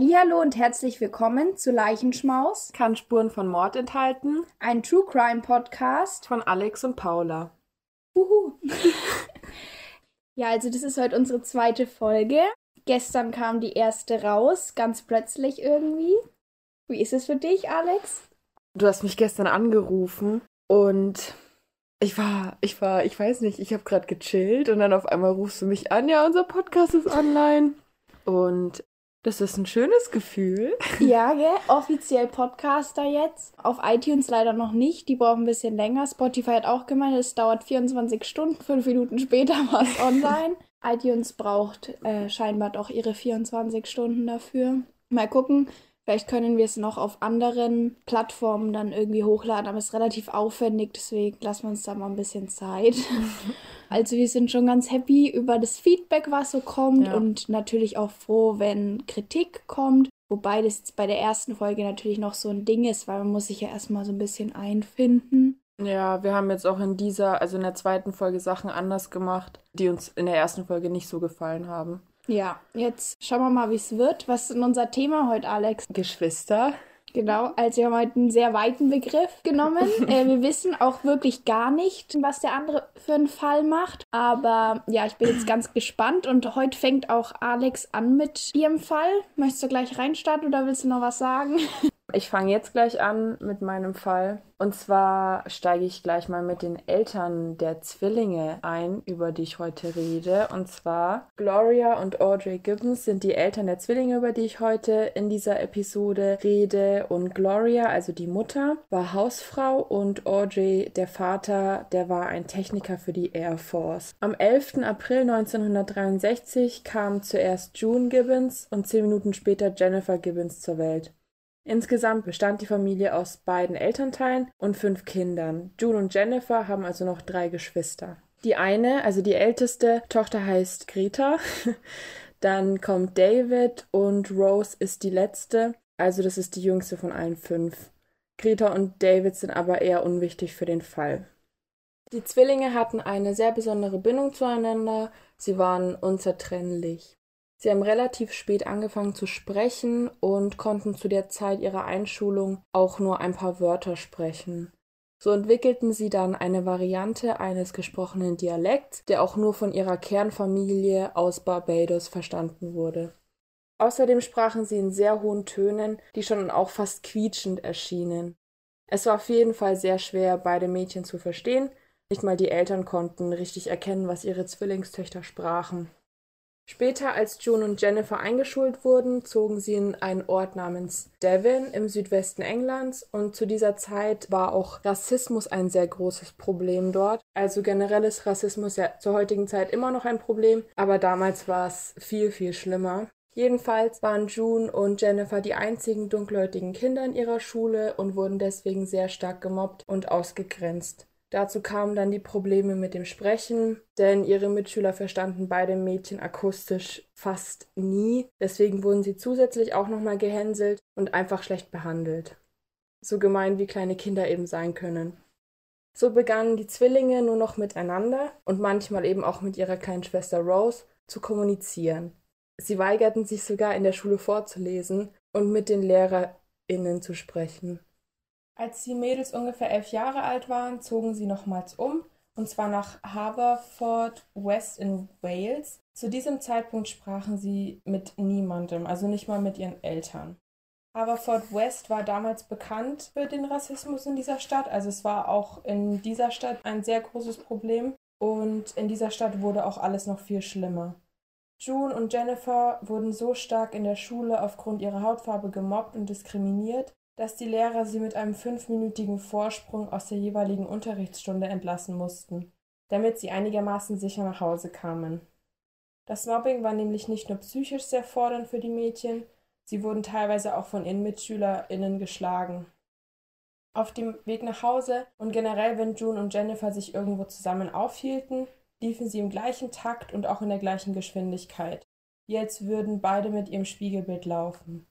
Hallihallo und herzlich willkommen zu Leichenschmaus, Kann Spuren von Mord enthalten. ein True Crime Podcast. Von Alex und Paula. Uhu. ja, also das ist heute unsere zweite Folge. Gestern kam die erste raus, ganz plötzlich irgendwie. Wie ist es für dich, Alex? Du hast mich gestern angerufen und ich war, ich war, ich weiß nicht, ich habe gerade gechillt und dann auf einmal rufst du mich an, ja, unser Podcast ist online. Und das ist ein schönes Gefühl. Ja, gell? Offiziell Podcaster jetzt. Auf iTunes leider noch nicht. Die brauchen ein bisschen länger. Spotify hat auch gemeint, es dauert 24 Stunden. Fünf Minuten später war es online. iTunes braucht äh, scheinbar doch ihre 24 Stunden dafür. Mal gucken. Vielleicht können wir es noch auf anderen Plattformen dann irgendwie hochladen, aber es ist relativ aufwendig, deswegen lassen wir uns da mal ein bisschen Zeit. Also wir sind schon ganz happy über das Feedback, was so kommt Ja. und natürlich auch froh, wenn Kritik kommt. Wobei das jetzt bei der ersten Folge natürlich noch so ein Ding ist, weil man muss sich ja erstmal so ein bisschen einfinden. Ja, wir haben jetzt auch in dieser, also in der zweiten Folge Sachen anders gemacht, die uns in der ersten Folge nicht so gefallen haben. Ja, jetzt schauen wir mal, wie es wird. Was ist denn unser Thema heute, Alex? Geschwister. Genau, also wir haben heute einen sehr weiten Begriff genommen. äh, wir wissen auch wirklich gar nicht, was der andere für einen Fall macht. Aber ja, ich bin jetzt ganz gespannt und heute fängt auch Alex an mit ihrem Fall. Möchtest du gleich reinstarten oder willst du noch was sagen? Ich fange jetzt gleich an mit meinem Fall. Und zwar steige ich gleich mal mit den Eltern der Zwillinge ein, über die ich heute rede. Und zwar Gloria und Audrey Gibbons sind die Eltern der Zwillinge, über die ich heute in dieser Episode rede. Und Gloria, also die Mutter, war Hausfrau und Audrey, der Vater, der war ein Techniker für die Air Force. Am 11. April 1963 kam zuerst June Gibbons und zehn Minuten später Jennifer Gibbons zur Welt. Insgesamt bestand die Familie aus beiden Elternteilen und fünf Kindern. June und Jennifer haben also noch drei Geschwister. Die eine, also die älteste Tochter heißt Greta. Dann kommt David und Rose ist die letzte. Also das ist die jüngste von allen fünf. Greta und David sind aber eher unwichtig für den Fall. Die Zwillinge hatten eine sehr besondere Bindung zueinander. Sie waren unzertrennlich. Sie haben relativ spät angefangen zu sprechen und konnten zu der Zeit ihrer Einschulung auch nur ein paar Wörter sprechen. So entwickelten sie dann eine Variante eines gesprochenen Dialekts, der auch nur von ihrer Kernfamilie aus Barbados verstanden wurde. Außerdem sprachen sie in sehr hohen Tönen, die schon auch fast quietschend erschienen. Es war auf jeden Fall sehr schwer, beide Mädchen zu verstehen. Nicht mal die Eltern konnten richtig erkennen, was ihre Zwillingstöchter sprachen. Später, als June und Jennifer eingeschult wurden, zogen sie in einen Ort namens Devon im Südwesten Englands und zu dieser Zeit war auch Rassismus ein sehr großes Problem dort. Also generell ist Rassismus ja zur heutigen Zeit immer noch ein Problem, aber damals war es viel, viel schlimmer. Jedenfalls waren June und Jennifer die einzigen dunkelhäutigen Kinder in ihrer Schule und wurden deswegen sehr stark gemobbt und ausgegrenzt. Dazu kamen dann die Probleme mit dem Sprechen, denn ihre Mitschüler verstanden beide Mädchen akustisch fast nie. Deswegen wurden sie zusätzlich auch nochmal gehänselt und einfach schlecht behandelt. So gemein wie kleine Kinder eben sein können. So begannen die Zwillinge nur noch miteinander und manchmal eben auch mit ihrer kleinen Schwester Rose zu kommunizieren. Sie weigerten sich sogar in der Schule vorzulesen und mit den LehrerInnen zu sprechen. Als die Mädels ungefähr elf Jahre alt waren, zogen sie nochmals um, und zwar nach Haverford West in Wales. Zu diesem Zeitpunkt sprachen sie mit niemandem, also nicht mal mit ihren Eltern. Haverford West war damals bekannt für den Rassismus in dieser Stadt, also es war auch in dieser Stadt ein sehr großes Problem und in dieser Stadt wurde auch alles noch viel schlimmer. June und Jennifer wurden so stark in der Schule aufgrund ihrer Hautfarbe gemobbt und diskriminiert, dass die Lehrer sie mit einem fünfminütigen Vorsprung aus der jeweiligen Unterrichtsstunde entlassen mussten, damit sie einigermaßen sicher nach Hause kamen. Das Mobbing war nämlich nicht nur psychisch sehr fordernd für die Mädchen, sie wurden teilweise auch von ihren MitschülerInnen geschlagen. Auf dem Weg nach Hause und generell, wenn June und Jennifer sich irgendwo zusammen aufhielten, liefen sie im gleichen Takt und auch in der gleichen Geschwindigkeit, wie als würden beide mit ihrem Spiegelbild laufen.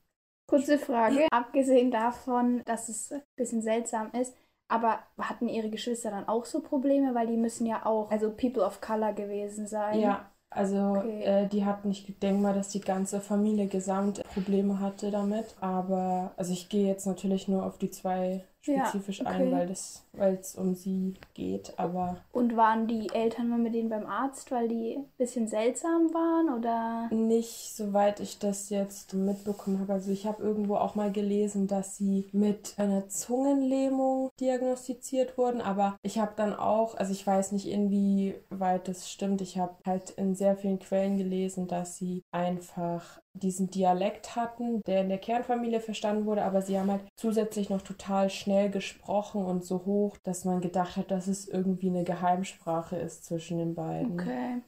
Kurze Frage. Abgesehen davon, dass es ein bisschen seltsam ist, aber hatten ihre Geschwister dann auch so Probleme? Weil die müssen ja auch, also People of Color gewesen sein. Ja, Also okay. äh, die hat nicht, ich denke mal, dass die ganze Familie gesamt Probleme hatte damit. Aber also ich gehe jetzt natürlich nur auf die zwei spezifisch ja, okay. ein, weil das, weil es um sie geht. Aber und waren die Eltern mal mit denen beim Arzt, weil die ein bisschen seltsam waren oder? Nicht, soweit ich das jetzt mitbekommen habe. Also ich habe irgendwo auch mal gelesen, dass sie mit einer Zungenlähmung diagnostiziert wurden. Aber ich habe dann auch, also ich weiß nicht inwieweit das stimmt. Ich habe halt in sehr vielen Quellen gelesen, dass sie einfach diesen Dialekt hatten, der in der Kernfamilie verstanden wurde, aber sie haben halt zusätzlich noch total schnell gesprochen und so hoch, dass man gedacht hat, dass es irgendwie eine Geheimsprache ist zwischen den beiden. Okay.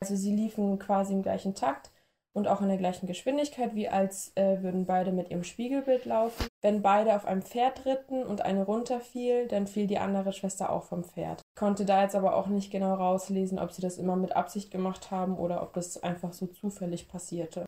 Also sie liefen quasi im gleichen Takt und auch in der gleichen Geschwindigkeit, wie als äh, würden beide mit ihrem Spiegelbild laufen. Wenn beide auf einem Pferd ritten und eine runterfiel, dann fiel die andere Schwester auch vom Pferd. Ich konnte da jetzt aber auch nicht genau rauslesen, ob sie das immer mit Absicht gemacht haben oder ob das einfach so zufällig passierte.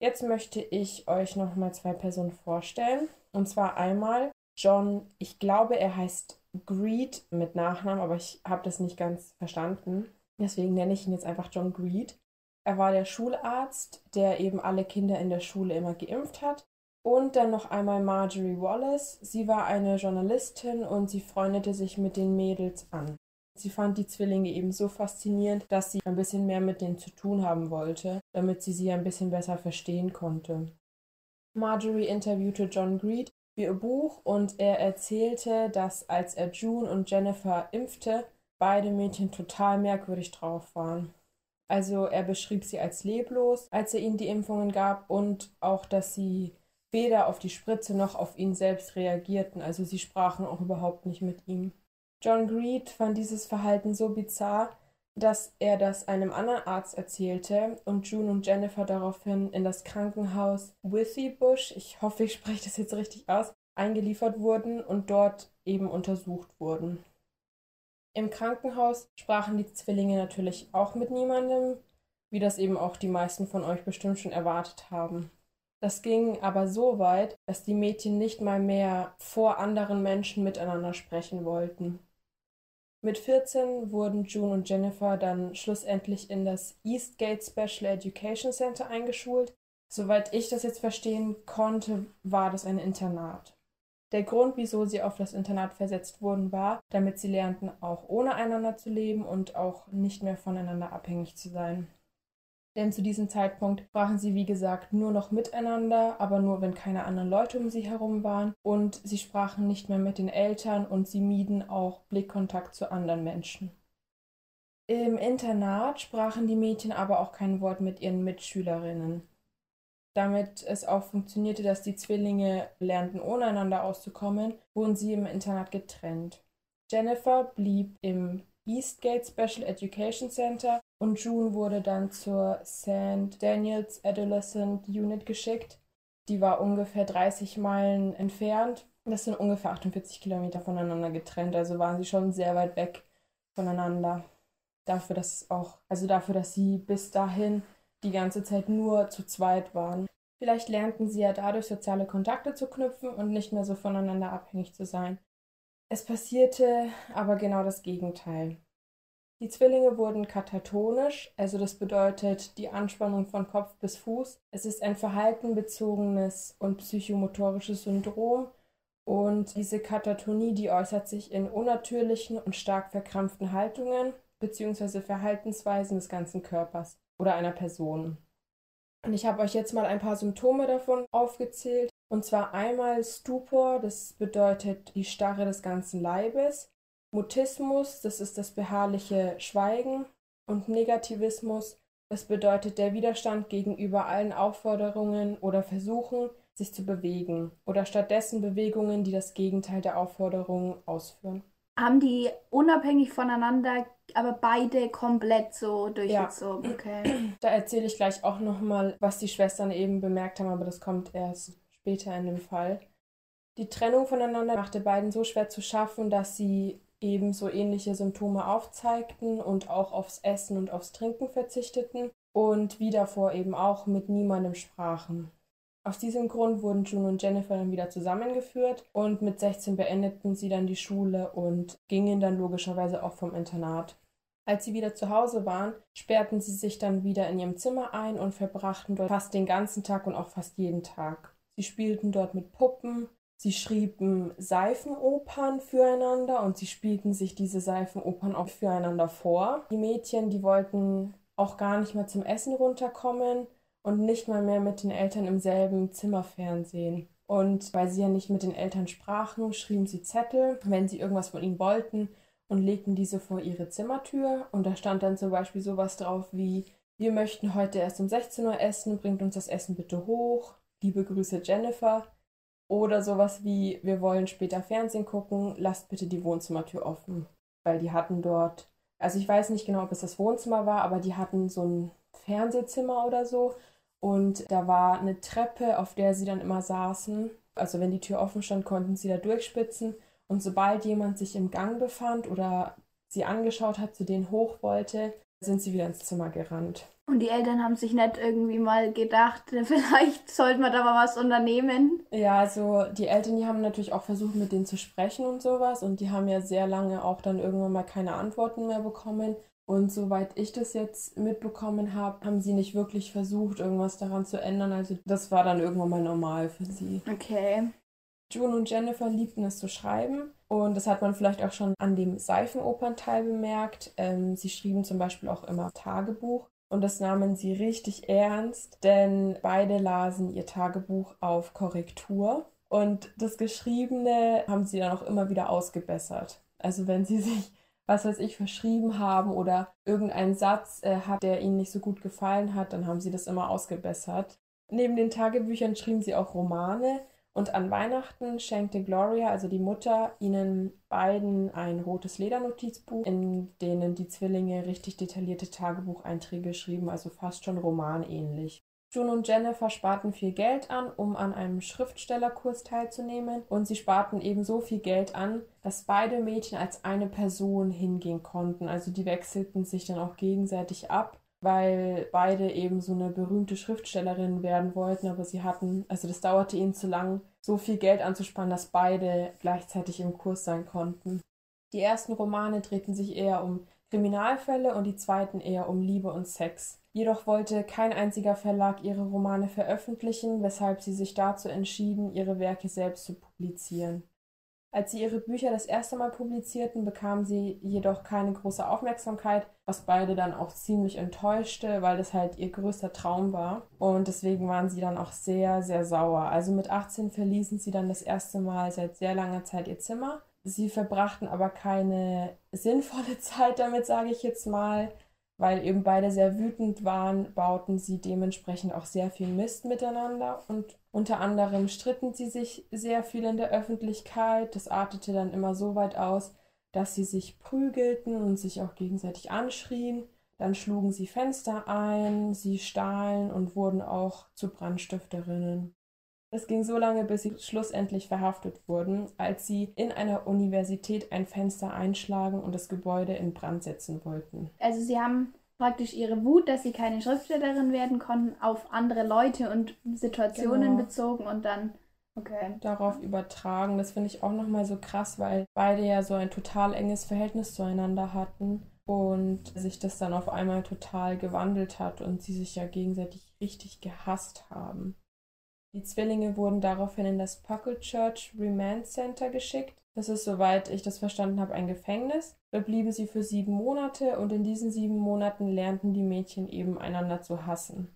Jetzt möchte ich euch noch mal zwei Personen vorstellen. Und zwar einmal John, ich glaube, er heißt Greed mit Nachnamen, aber ich habe das nicht ganz verstanden. Deswegen nenne ich ihn jetzt einfach John Greed. Er war der Schularzt, der eben alle Kinder in der Schule immer geimpft hat. Und dann noch einmal Marjorie Wallace. Sie war eine Journalistin und sie freundete sich mit den Mädels an. Sie fand die Zwillinge eben so faszinierend, dass sie ein bisschen mehr mit denen zu tun haben wollte, damit sie sie ein bisschen besser verstehen konnte. Marjorie interviewte John Greed für ihr Buch und er erzählte, dass als er June und Jennifer impfte, beide Mädchen total merkwürdig drauf waren. Also er beschrieb sie als leblos, als er ihnen die Impfungen gab und auch, dass sie weder auf die Spritze noch auf ihn selbst reagierten, also sie sprachen auch überhaupt nicht mit ihm. John Greed fand dieses Verhalten so bizarr, dass er das einem anderen Arzt erzählte und June und Jennifer daraufhin in das Krankenhaus Withybush, ich hoffe, ich spreche das jetzt richtig aus, eingeliefert wurden und dort eben untersucht wurden. Im Krankenhaus sprachen die Zwillinge natürlich auch mit niemandem, wie das eben auch die meisten von euch bestimmt schon erwartet haben. Das ging aber so weit, dass die Mädchen nicht mal mehr vor anderen Menschen miteinander sprechen wollten. Mit 14 wurden June und Jennifer dann schlussendlich in das Eastgate Special Education Center eingeschult. Soweit ich das jetzt verstehen konnte, war das ein Internat. Der Grund, wieso sie auf das Internat versetzt wurden, war, damit sie lernten, auch ohne einander zu leben und auch nicht mehr voneinander abhängig zu sein denn zu diesem Zeitpunkt sprachen sie, wie gesagt, nur noch miteinander, aber nur, wenn keine anderen Leute um sie herum waren. Und sie sprachen nicht mehr mit den Eltern und sie mieden auch Blickkontakt zu anderen Menschen. Im Internat sprachen die Mädchen aber auch kein Wort mit ihren Mitschülerinnen. Damit es auch funktionierte, dass die Zwillinge lernten, ohne einander auszukommen, wurden sie im Internat getrennt. Jennifer blieb im Eastgate Special Education Center und June wurde dann zur St. Daniels Adolescent Unit geschickt. Die war ungefähr 30 Meilen entfernt. Das sind ungefähr 48 Kilometer voneinander getrennt, also waren sie schon sehr weit weg voneinander. Dafür, dass auch, also dafür, dass sie bis dahin die ganze Zeit nur zu zweit waren. Vielleicht lernten sie ja dadurch soziale Kontakte zu knüpfen und nicht mehr so voneinander abhängig zu sein. Es passierte aber genau das Gegenteil. Die Zwillinge wurden katatonisch, also das bedeutet die Anspannung von Kopf bis Fuß. Es ist ein verhaltenbezogenes und psychomotorisches Syndrom und diese Katatonie, die äußert sich in unnatürlichen und stark verkrampften Haltungen bzw. Verhaltensweisen des ganzen Körpers oder einer Person. Und ich habe euch jetzt mal ein paar Symptome davon aufgezählt. Und zwar einmal Stupor, das bedeutet die Starre des ganzen Leibes. Mutismus, das ist das beharrliche Schweigen. Und Negativismus, das bedeutet der Widerstand gegenüber allen Aufforderungen oder Versuchen, sich zu bewegen. Oder stattdessen Bewegungen, die das Gegenteil der Aufforderungen ausführen. Haben die unabhängig voneinander, aber beide komplett so durchgezogen? Ja. Okay. Da erzähle ich gleich auch nochmal, was die Schwestern eben bemerkt haben, aber das kommt erst später in dem Fall. Die Trennung voneinander machte beiden so schwer zu schaffen, dass sie eben so ähnliche Symptome aufzeigten und auch aufs Essen und aufs Trinken verzichteten und wie davor eben auch mit niemandem sprachen. Aus diesem Grund wurden June und Jennifer dann wieder zusammengeführt und mit 16 beendeten sie dann die Schule und gingen dann logischerweise auch vom Internat. Als sie wieder zu Hause waren, sperrten sie sich dann wieder in ihrem Zimmer ein und verbrachten dort fast den ganzen Tag und auch fast jeden Tag. Sie spielten dort mit Puppen, sie schrieben Seifenopern füreinander und sie spielten sich diese Seifenopern auch füreinander vor. Die Mädchen, die wollten auch gar nicht mehr zum Essen runterkommen und nicht mal mehr mit den Eltern im selben Zimmer fernsehen. Und weil sie ja nicht mit den Eltern sprachen, schrieben sie Zettel, wenn sie irgendwas von ihnen wollten, und legten diese vor ihre Zimmertür. Und da stand dann zum Beispiel sowas drauf wie, wir möchten heute erst um 16 Uhr essen, bringt uns das Essen bitte hoch. Liebe Grüße Jennifer. Oder sowas wie, wir wollen später Fernsehen gucken, lasst bitte die Wohnzimmertür offen. Weil die hatten dort, also ich weiß nicht genau, ob es das Wohnzimmer war, aber die hatten so ein Fernsehzimmer oder so. Und da war eine Treppe, auf der sie dann immer saßen. Also wenn die Tür offen stand, konnten sie da durchspitzen. Und sobald jemand sich im Gang befand oder sie angeschaut hat, zu denen hoch wollte, sind sie wieder ins Zimmer gerannt. Und die Eltern haben sich nicht irgendwie mal gedacht, vielleicht sollte man da mal was unternehmen. Ja, also die Eltern, die haben natürlich auch versucht, mit denen zu sprechen und sowas. Und die haben ja sehr lange auch dann irgendwann mal keine Antworten mehr bekommen. Und soweit ich das jetzt mitbekommen habe, haben sie nicht wirklich versucht, irgendwas daran zu ändern. Also das war dann irgendwann mal normal für sie. Okay. June und Jennifer liebten es zu schreiben. Und das hat man vielleicht auch schon an dem Seifenopernteil bemerkt. Ähm, sie schrieben zum Beispiel auch immer Tagebuch. Und das nahmen sie richtig ernst, denn beide lasen ihr Tagebuch auf Korrektur. Und das Geschriebene haben sie dann auch immer wieder ausgebessert. Also wenn sie sich, was weiß ich, verschrieben haben oder irgendein Satz äh, hat, der ihnen nicht so gut gefallen hat, dann haben sie das immer ausgebessert. Neben den Tagebüchern schrieben sie auch Romane. Und an Weihnachten schenkte Gloria, also die Mutter, ihnen beiden ein rotes Ledernotizbuch, in denen die Zwillinge richtig detaillierte Tagebucheinträge schrieben, also fast schon romanähnlich. June und Jennifer sparten viel Geld an, um an einem Schriftstellerkurs teilzunehmen, und sie sparten ebenso viel Geld an, dass beide Mädchen als eine Person hingehen konnten. Also die wechselten sich dann auch gegenseitig ab weil beide eben so eine berühmte Schriftstellerin werden wollten, aber sie hatten, also das dauerte ihnen zu lang, so viel Geld anzusparen, dass beide gleichzeitig im Kurs sein konnten. Die ersten Romane drehten sich eher um Kriminalfälle und die zweiten eher um Liebe und Sex. Jedoch wollte kein einziger Verlag ihre Romane veröffentlichen, weshalb sie sich dazu entschieden, ihre Werke selbst zu publizieren. Als sie ihre Bücher das erste Mal publizierten, bekamen sie jedoch keine große Aufmerksamkeit, was beide dann auch ziemlich enttäuschte, weil das halt ihr größter Traum war. Und deswegen waren sie dann auch sehr, sehr sauer. Also mit 18 verließen sie dann das erste Mal seit sehr langer Zeit ihr Zimmer. Sie verbrachten aber keine sinnvolle Zeit damit, sage ich jetzt mal. Weil eben beide sehr wütend waren, bauten sie dementsprechend auch sehr viel Mist miteinander und unter anderem stritten sie sich sehr viel in der Öffentlichkeit. Das artete dann immer so weit aus, dass sie sich prügelten und sich auch gegenseitig anschrien. Dann schlugen sie Fenster ein, sie stahlen und wurden auch zu Brandstifterinnen. Es ging so lange, bis sie schlussendlich verhaftet wurden, als sie in einer Universität ein Fenster einschlagen und das Gebäude in Brand setzen wollten. Also sie haben praktisch ihre Wut, dass sie keine Schriftstellerin werden konnten, auf andere Leute und Situationen genau. bezogen und dann okay. darauf übertragen. Das finde ich auch nochmal so krass, weil beide ja so ein total enges Verhältnis zueinander hatten und sich das dann auf einmal total gewandelt hat und sie sich ja gegenseitig richtig gehasst haben. Die Zwillinge wurden daraufhin in das Puckle Church Remand Center geschickt. Das ist, soweit ich das verstanden habe, ein Gefängnis. Dort blieben sie für sieben Monate und in diesen sieben Monaten lernten die Mädchen eben einander zu hassen.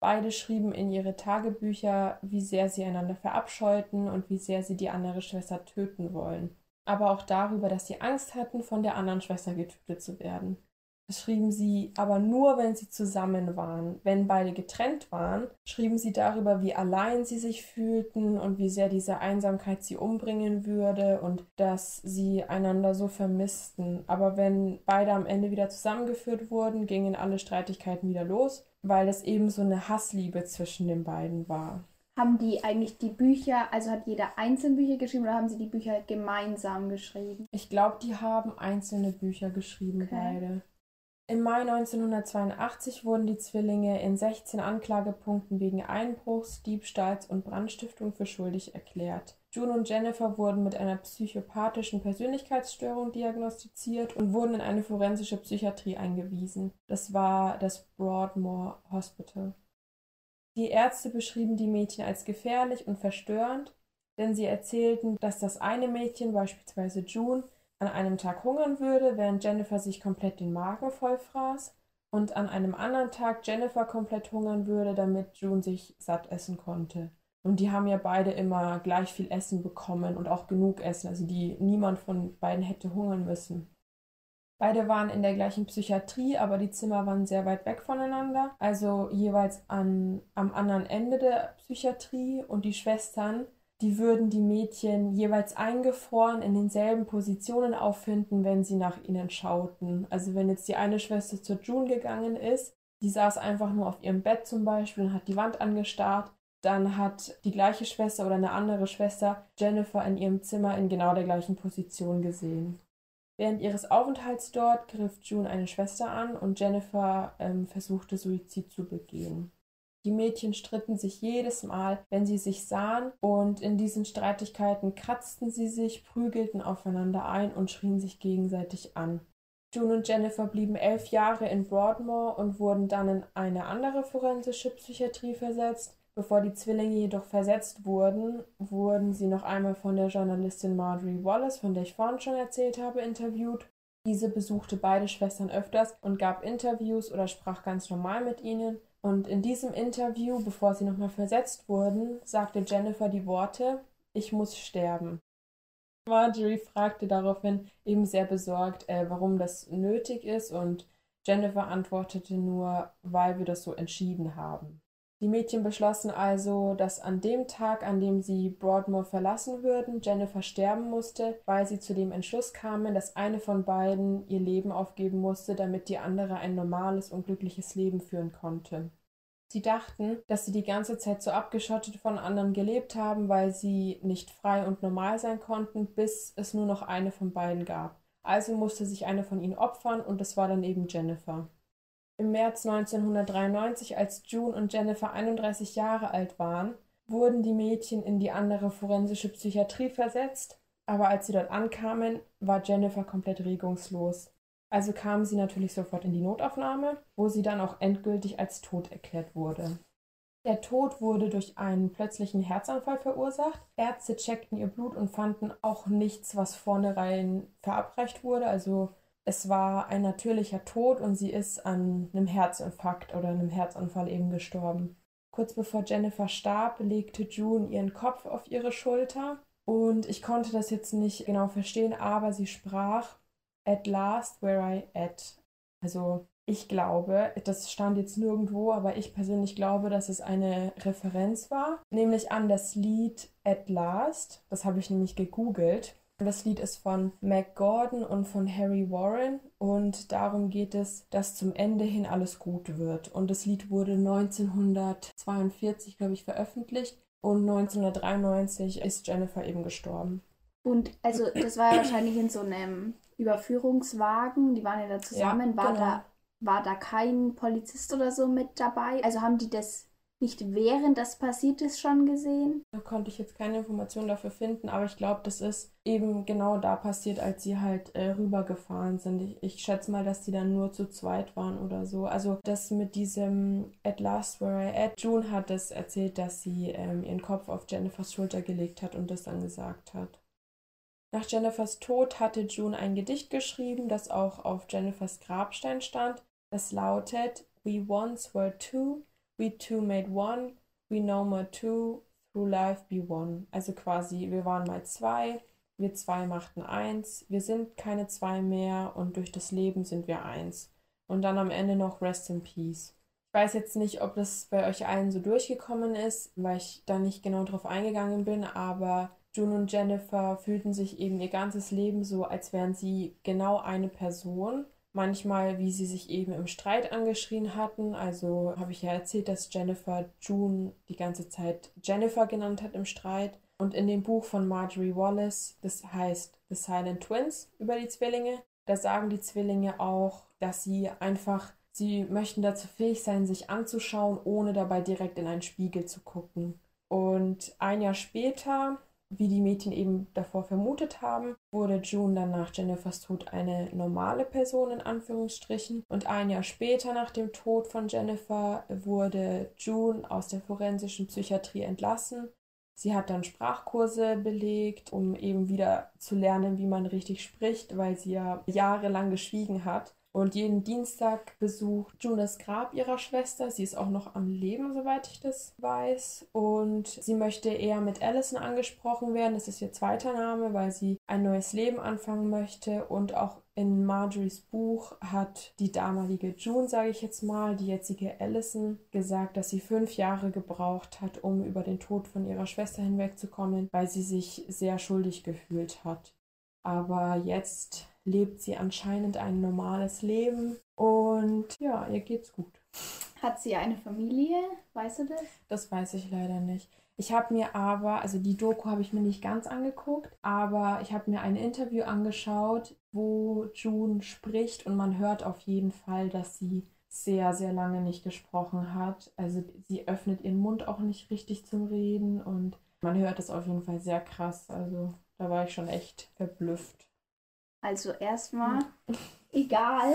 Beide schrieben in ihre Tagebücher, wie sehr sie einander verabscheuten und wie sehr sie die andere Schwester töten wollen. Aber auch darüber, dass sie Angst hatten, von der anderen Schwester getötet zu werden. Das schrieben sie aber nur, wenn sie zusammen waren. Wenn beide getrennt waren, schrieben sie darüber, wie allein sie sich fühlten und wie sehr diese Einsamkeit sie umbringen würde und dass sie einander so vermissten. Aber wenn beide am Ende wieder zusammengeführt wurden, gingen alle Streitigkeiten wieder los, weil es eben so eine Hassliebe zwischen den beiden war. Haben die eigentlich die Bücher, also hat jeder einzelne Bücher geschrieben oder haben sie die Bücher gemeinsam geschrieben? Ich glaube, die haben einzelne Bücher geschrieben, okay. beide. Im Mai 1982 wurden die Zwillinge in 16 Anklagepunkten wegen Einbruchs, Diebstahls und Brandstiftung für schuldig erklärt. June und Jennifer wurden mit einer psychopathischen Persönlichkeitsstörung diagnostiziert und wurden in eine forensische Psychiatrie eingewiesen. Das war das Broadmoor Hospital. Die Ärzte beschrieben die Mädchen als gefährlich und verstörend, denn sie erzählten, dass das eine Mädchen, beispielsweise June, an einem Tag hungern würde, während Jennifer sich komplett den Magen vollfraß und an einem anderen Tag Jennifer komplett hungern würde, damit June sich satt essen konnte. Und die haben ja beide immer gleich viel Essen bekommen und auch genug Essen, also die niemand von beiden hätte hungern müssen. Beide waren in der gleichen Psychiatrie, aber die Zimmer waren sehr weit weg voneinander, also jeweils an, am anderen Ende der Psychiatrie und die Schwestern, die würden die Mädchen jeweils eingefroren in denselben Positionen auffinden, wenn sie nach ihnen schauten. Also wenn jetzt die eine Schwester zur June gegangen ist, die saß einfach nur auf ihrem Bett zum Beispiel und hat die Wand angestarrt dann hat die gleiche Schwester oder eine andere Schwester Jennifer in ihrem Zimmer in genau der gleichen Position gesehen. Während ihres Aufenthalts dort griff June eine Schwester an und Jennifer ähm, versuchte Suizid zu begehen. Die Mädchen stritten sich jedes Mal, wenn sie sich sahen, und in diesen Streitigkeiten kratzten sie sich, prügelten aufeinander ein und schrien sich gegenseitig an. June und Jennifer blieben elf Jahre in Broadmoor und wurden dann in eine andere forensische Psychiatrie versetzt, Bevor die Zwillinge jedoch versetzt wurden, wurden sie noch einmal von der Journalistin Marjorie Wallace, von der ich vorhin schon erzählt habe, interviewt. Diese besuchte beide Schwestern öfters und gab Interviews oder sprach ganz normal mit ihnen. Und in diesem Interview, bevor sie nochmal versetzt wurden, sagte Jennifer die Worte, ich muss sterben. Marjorie fragte daraufhin eben sehr besorgt, äh, warum das nötig ist und Jennifer antwortete nur, weil wir das so entschieden haben. Die Mädchen beschlossen also, dass an dem Tag, an dem sie Broadmoor verlassen würden, Jennifer sterben musste, weil sie zu dem Entschluss kamen, dass eine von beiden ihr Leben aufgeben musste, damit die andere ein normales und glückliches Leben führen konnte. Sie dachten, dass sie die ganze Zeit so abgeschottet von anderen gelebt haben, weil sie nicht frei und normal sein konnten, bis es nur noch eine von beiden gab. Also musste sich eine von ihnen opfern und das war dann eben Jennifer. Im März 1993, als June und Jennifer 31 Jahre alt waren, wurden die Mädchen in die andere forensische Psychiatrie versetzt, aber als sie dort ankamen, war Jennifer komplett regungslos. Also kamen sie natürlich sofort in die Notaufnahme, wo sie dann auch endgültig als tot erklärt wurde. Der Tod wurde durch einen plötzlichen Herzanfall verursacht. Ärzte checkten ihr Blut und fanden auch nichts, was vornherein verabreicht wurde, also es war ein natürlicher Tod und sie ist an einem Herzinfarkt oder einem Herzanfall eben gestorben. Kurz bevor Jennifer starb, legte June ihren Kopf auf ihre Schulter und ich konnte das jetzt nicht genau verstehen, aber sie sprach At last where I at. Also ich glaube, das stand jetzt nirgendwo, aber ich persönlich glaube, dass es eine Referenz war, nämlich an das Lied At Last. Das habe ich nämlich gegoogelt das Lied ist von Mac Gordon und von Harry Warren und darum geht es, dass zum Ende hin alles gut wird. Und das Lied wurde 1942, glaube ich, veröffentlicht und 1993 ist Jennifer eben gestorben. Und also das war ja wahrscheinlich in so einem Überführungswagen, die waren ja da zusammen. Ja, war, genau. da, war da kein Polizist oder so mit dabei? Also haben die das nicht während das passiert ist schon gesehen? Da konnte ich jetzt keine Informationen dafür finden, aber ich glaube, das ist eben genau da passiert, als sie halt äh, rübergefahren sind. Ich, ich schätze mal, dass die dann nur zu zweit waren oder so. Also das mit diesem At Last Where I At, June hat es das erzählt, dass sie ähm, ihren Kopf auf Jennifers Schulter gelegt hat und das dann gesagt hat. Nach Jennifers Tod hatte June ein Gedicht geschrieben, das auch auf Jennifers Grabstein stand. Es lautet We once were two, We two made one, we no more two, through life be one. Also quasi, wir waren mal zwei, wir zwei machten eins, wir sind keine zwei mehr und durch das Leben sind wir eins. Und dann am Ende noch Rest in Peace. Ich weiß jetzt nicht, ob das bei euch allen so durchgekommen ist, weil ich da nicht genau drauf eingegangen bin, aber June und Jennifer fühlten sich eben ihr ganzes Leben so, als wären sie genau eine Person manchmal, wie sie sich eben im Streit angeschrien hatten. Also habe ich ja erzählt, dass Jennifer June die ganze Zeit Jennifer genannt hat im Streit. Und in dem Buch von Marjorie Wallace, das heißt The Silent Twins über die Zwillinge, da sagen die Zwillinge auch, dass sie einfach, sie möchten dazu fähig sein, sich anzuschauen, ohne dabei direkt in einen Spiegel zu gucken. Und ein Jahr später wie die Mädchen eben davor vermutet haben, wurde June dann nach Jennifers Tod eine normale Person in Anführungsstrichen. Und ein Jahr später nach dem Tod von Jennifer wurde June aus der forensischen Psychiatrie entlassen. Sie hat dann Sprachkurse belegt, um eben wieder zu lernen, wie man richtig spricht, weil sie ja jahrelang geschwiegen hat. Und jeden Dienstag besucht June das Grab ihrer Schwester. Sie ist auch noch am Leben, soweit ich das weiß. Und sie möchte eher mit Allison angesprochen werden. Das ist ihr zweiter Name, weil sie ein neues Leben anfangen möchte. Und auch in Marjories Buch hat die damalige June, sage ich jetzt mal, die jetzige Allison, gesagt, dass sie fünf Jahre gebraucht hat, um über den Tod von ihrer Schwester hinwegzukommen, weil sie sich sehr schuldig gefühlt hat. Aber jetzt lebt sie anscheinend ein normales Leben und ja, ihr geht's gut. Hat sie eine Familie? Weißt du das? Das weiß ich leider nicht. Ich habe mir aber, also die Doku habe ich mir nicht ganz angeguckt, aber ich habe mir ein Interview angeschaut, wo June spricht und man hört auf jeden Fall, dass sie sehr, sehr lange nicht gesprochen hat. Also sie öffnet ihren Mund auch nicht richtig zum Reden und man hört es auf jeden Fall sehr krass. Also da war ich schon echt verblüfft. Also erstmal, egal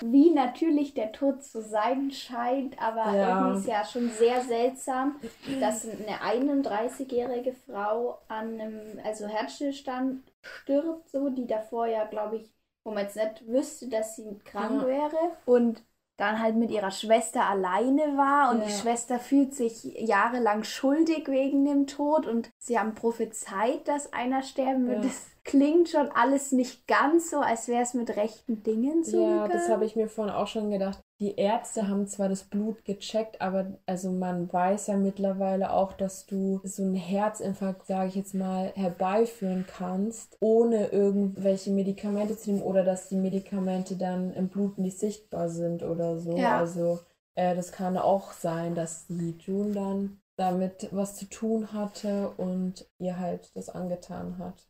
wie natürlich der Tod zu sein scheint, aber Ja. irgendwie ist ja schon sehr seltsam, dass eine 31-jährige Frau an einem also Herzstillstand stirbt, so die davor ja, glaube ich, wo man jetzt nicht wüsste, dass sie krank Ja. wäre und dann halt mit ihrer Schwester alleine war und die Ja. Schwester fühlt sich jahrelang schuldig wegen dem Tod und sie haben prophezeit, dass einer sterben wird. Ja. Das klingt schon alles nicht ganz so, als wäre es mit rechten Dingen zugegangen. Ja, das habe ich mir vorhin auch schon gedacht. Die Ärzte haben zwar das Blut gecheckt, aber also man weiß ja mittlerweile auch, dass du so einen Herzinfarkt, sage ich jetzt mal, herbeiführen kannst, ohne irgendwelche Medikamente zu nehmen oder dass die Medikamente dann im Blut nicht sichtbar sind oder so. Ja. Also äh, das kann auch sein, dass die June dann damit was zu tun hatte und ihr halt das angetan hat.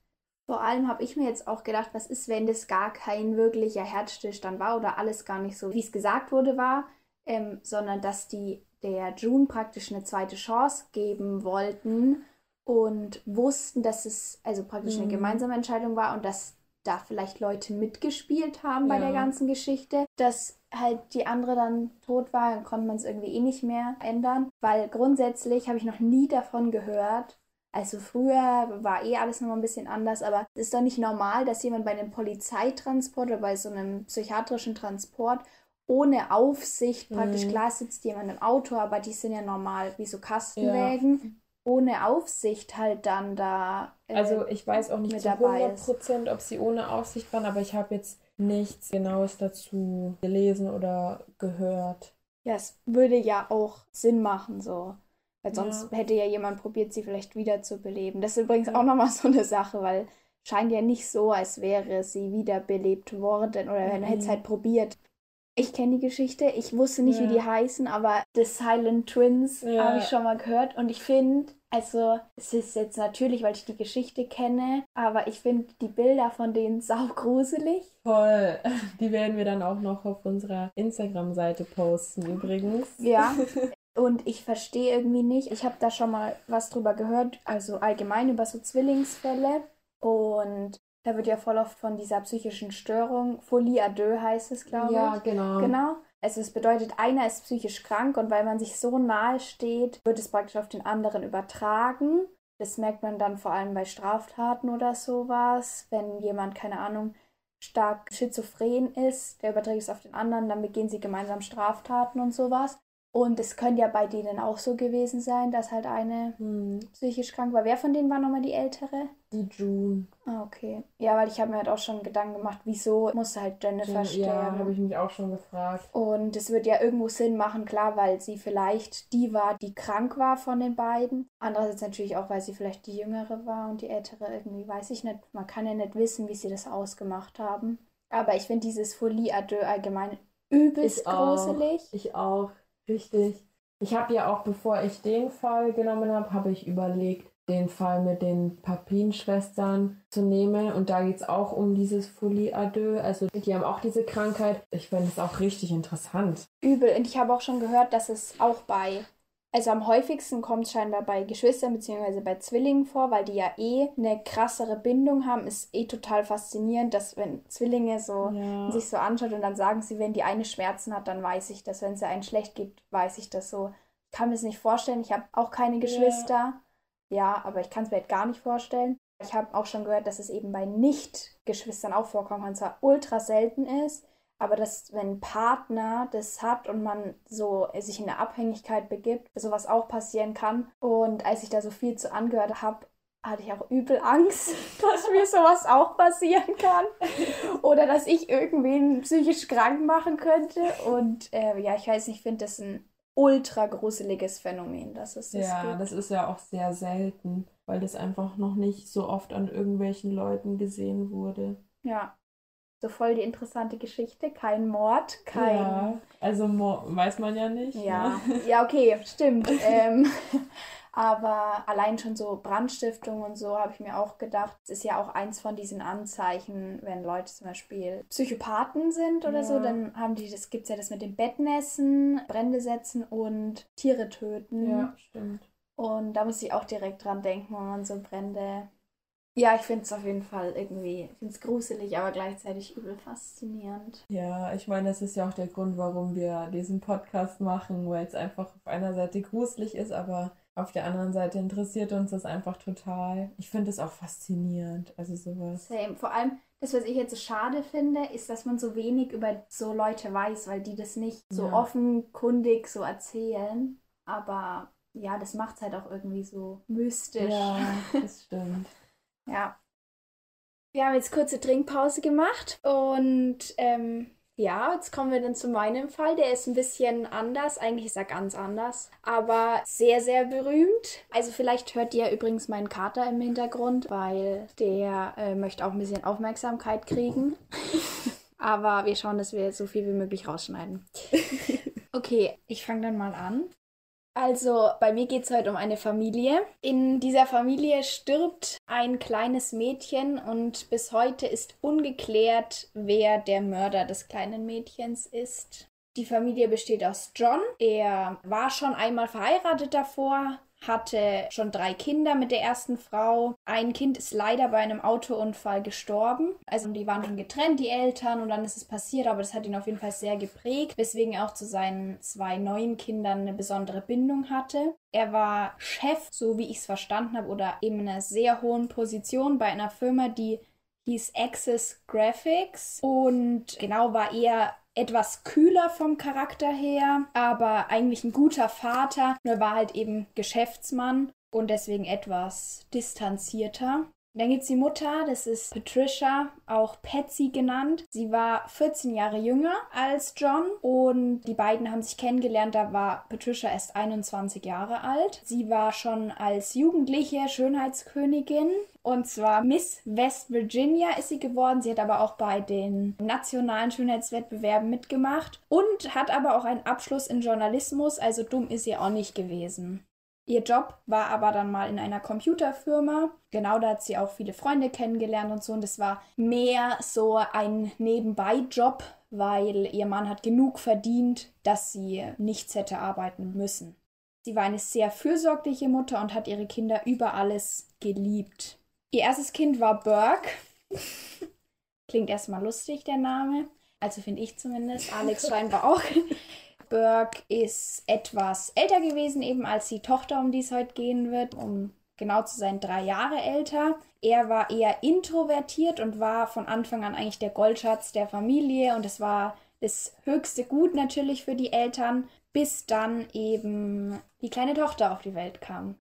Vor allem habe ich mir jetzt auch gedacht, was ist, wenn das gar kein wirklicher Herzstillstand war oder alles gar nicht so, wie es gesagt wurde, war, ähm, sondern dass die der June praktisch eine zweite Chance geben wollten und wussten, dass es also praktisch eine Mhm. gemeinsame Entscheidung war und dass da vielleicht Leute mitgespielt haben bei Ja. der ganzen Geschichte, dass halt die andere dann tot war, dann konnte man es irgendwie eh nicht mehr ändern, weil grundsätzlich habe ich noch nie davon gehört, also früher war eh alles nochmal ein bisschen anders, aber es ist doch nicht normal, dass jemand bei einem Polizeitransport oder bei so einem psychiatrischen Transport ohne Aufsicht praktisch Mhm. klar sitzt jemand im Auto, aber die sind ja normal wie so Kastenwägen. Ohne Aufsicht halt dann da. äh, Also ich weiß auch nicht zu dabei 100 ist. Prozent, ob sie ohne Aufsicht waren, aber ich habe jetzt nichts Genaues dazu gelesen oder gehört. ja, es würde ja auch Sinn machen, so. Weil sonst Ja. hätte ja jemand probiert, sie vielleicht wieder zu beleben. Das ist übrigens Ja. auch nochmal so eine Sache, weil scheint ja nicht so, als wäre sie wiederbelebt worden oder wenn er hätte es Mhm. halt probiert. Ich kenne die Geschichte, ich wusste nicht, wie Ja. die heißen, aber The Silent Twins Ja. habe ich schon mal gehört und ich finde, also es ist jetzt natürlich, weil ich die Geschichte kenne, aber ich finde die Bilder von denen saugruselig. Voll. Die werden wir dann auch noch auf unserer Instagram-Seite posten übrigens. Ja. Und ich verstehe irgendwie nicht. Ich habe da schon mal was drüber gehört, also allgemein über so Zwillingsfälle. Und da wird ja voll oft von dieser psychischen Störung, Folie à deux heißt es, glaube Ja, ich. genau. Genau. Also es bedeutet, einer ist psychisch krank und weil man sich so nahe steht, wird es praktisch auf den anderen übertragen. Das merkt man dann vor allem bei Straftaten oder sowas. Wenn jemand, keine Ahnung, stark schizophren ist, der überträgt es auf den anderen, dann begehen sie gemeinsam Straftaten und sowas. Und es könnte ja bei denen auch so gewesen sein, dass halt eine Hm, psychisch krank war. Wer von denen war nochmal die ältere? die June. Ah, okay. Ja, weil ich habe mir halt auch schon Gedanken gemacht, wieso musste halt Jennifer Ja, sterben. habe ich mich auch schon gefragt. Und es wird ja irgendwo Sinn machen, klar, weil sie vielleicht die war, die krank war von den beiden. Andererseits natürlich auch, weil sie vielleicht die jüngere war und die ältere irgendwie, weiß ich nicht. Man kann ja nicht wissen, wie sie das ausgemacht haben. Aber ich finde dieses Folie à deux allgemein übelst Ich auch. gruselig. Ich auch. Richtig. Ich habe ja auch, bevor ich den Fall genommen habe, habe ich überlegt, den Fall mit den Papin-Schwestern zu nehmen. Und da geht es auch um dieses Folie deux. Also die haben auch diese Krankheit. Ich finde es auch richtig interessant. Übel. Und ich habe auch schon gehört, dass es auch bei Also am häufigsten kommt es scheinbar bei Geschwistern bzw. bei Zwillingen vor, weil die ja eh eine krassere Bindung haben. Ist eh total faszinierend, dass wenn Zwillinge so Ja. sich so anschaut und dann sagen sie, wenn die eine Schmerzen hat, dann weiß ich das. Wenn es der einen schlecht geht, weiß ich das so. Ich kann mir das nicht vorstellen. Ich habe auch keine Geschwister. Ja, aber ich kann es mir halt gar nicht vorstellen. Ich habe auch schon gehört, dass es eben bei Nicht-Geschwistern auch vorkommt und zwar ultra selten ist. Aber dass, wenn ein Partner das hat und man so sich in eine Abhängigkeit begibt, sowas auch passieren kann. Und als ich da so viel zu angehört habe, hatte ich auch übel Angst, dass mir sowas auch passieren kann. Oder dass ich irgendwen psychisch krank machen könnte. Und äh, ja, ich weiß nicht, ich finde das ein ultra gruseliges Phänomen, dass es das Ja, gibt. das ist ja auch sehr selten, weil das einfach noch nicht so oft an irgendwelchen Leuten gesehen wurde. Ja. So voll die interessante Geschichte. Kein Mord, kein. Ja, also mo- weiß man ja nicht. Ja, Ne? ja, okay, stimmt. ähm, aber allein schon so Brandstiftung und so habe ich mir auch gedacht, ist ja auch eins von diesen Anzeichen, wenn Leute zum Beispiel Psychopathen sind oder so, Ja. dann haben die, das gibt es ja das mit dem Bettnässen, Brände setzen und Tiere töten. Ja, stimmt. Und da muss ich auch direkt dran denken, wenn man so Brände. Ja, ich finde es auf jeden Fall irgendwie, ich finde es gruselig, aber gleichzeitig übel faszinierend. Ja, ich meine, das ist ja auch der Grund, warum wir diesen Podcast machen, weil es einfach auf einer Seite gruselig ist, aber auf der anderen Seite interessiert uns das einfach total. Ich finde es auch faszinierend, also sowas. Same. Vor allem, das, was ich jetzt so schade finde, ist, dass man so wenig über so Leute weiß, weil die das nicht so Ja. offenkundig so erzählen. Aber ja, das macht es halt auch irgendwie so mystisch. Ja, das stimmt. Ja. Wir haben jetzt kurze Trinkpause gemacht und ähm, ja, jetzt kommen wir dann zu meinem Fall. Der ist ein bisschen anders, eigentlich ist er ganz anders, aber sehr, sehr berühmt. Also vielleicht hört ihr übrigens meinen Kater im Hintergrund, weil der äh, möchte auch ein bisschen Aufmerksamkeit kriegen. aber wir schauen, dass wir so viel wie möglich rausschneiden. Okay, ich fange dann mal an. Also, bei mir geht es heute um eine Familie. In dieser Familie stirbt ein kleines Mädchen und bis heute ist ungeklärt, wer der Mörder des kleinen Mädchens ist. Die Familie besteht aus John. Er war schon einmal verheiratet davor, hatte schon drei Kinder mit der ersten Frau. Ein Kind ist leider bei einem Autounfall gestorben. Also die waren schon getrennt, die Eltern, und dann ist es passiert, aber das hat ihn auf jeden Fall sehr geprägt, weswegen er auch zu seinen zwei neuen Kindern eine besondere Bindung hatte. Er war Chef, so wie ich es verstanden habe, oder eben in einer sehr hohen Position bei einer Firma, die hieß Access Graphics und genau war er etwas kühler vom Charakter her, aber eigentlich ein guter Vater, nur war halt eben Geschäftsmann und deswegen etwas distanzierter. Dann gibt's die Mutter, das ist Patricia, auch Patsy genannt. Sie war 14 Jahre jünger als John und die beiden haben sich kennengelernt, da war Patricia erst 21 Jahre alt. Sie war schon als Jugendliche Schönheitskönigin und zwar Miss West Virginia ist sie geworden. Sie hat aber auch bei den nationalen Schönheitswettbewerben mitgemacht und hat aber auch einen Abschluss in Journalismus, also dumm ist sie auch nicht gewesen. Ihr Job war aber dann mal in einer Computerfirma. Genau, da hat sie auch viele Freunde kennengelernt und so. Und es war mehr so ein Nebenbei-Job, weil ihr Mann hat genug verdient, dass sie nichts hätte arbeiten müssen. Sie war eine sehr fürsorgliche Mutter und hat ihre Kinder über alles geliebt. Ihr erstes Kind war Burke. Klingt erstmal lustig, der Name. Also finde ich zumindest. Alex scheinbar auch. Burke ist etwas älter gewesen, eben als die Tochter, um die es heute gehen wird, um genau zu sein, drei Jahre älter. Er war eher introvertiert und war von Anfang an eigentlich der Goldschatz der Familie und es war das höchste Gut natürlich für die Eltern, bis dann eben die kleine Tochter auf die Welt kam.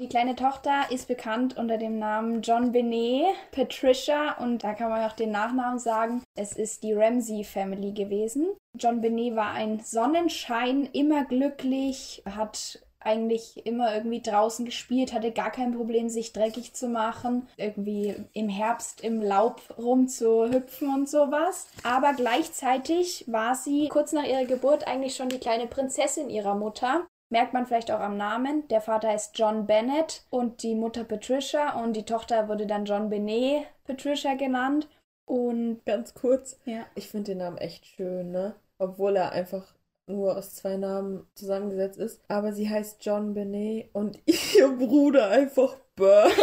Die kleine Tochter ist bekannt unter dem Namen John Benet, Patricia und da kann man auch den Nachnamen sagen. Es ist die Ramsey Family gewesen. John Benet war ein Sonnenschein, immer glücklich, hat eigentlich immer irgendwie draußen gespielt, hatte gar kein Problem, sich dreckig zu machen, irgendwie im Herbst im Laub rumzuhüpfen und sowas. Aber gleichzeitig war sie kurz nach ihrer Geburt eigentlich schon die kleine Prinzessin ihrer Mutter. Merkt man vielleicht auch am Namen. Der Vater ist John Bennett und die Mutter Patricia und die Tochter wurde dann John Benet Patricia genannt. Und Ganz kurz. ja, Ich finde den Namen echt schön, ne? Obwohl er einfach nur aus zwei Namen zusammengesetzt ist. Aber sie heißt John Benet und ihr Bruder einfach Burke.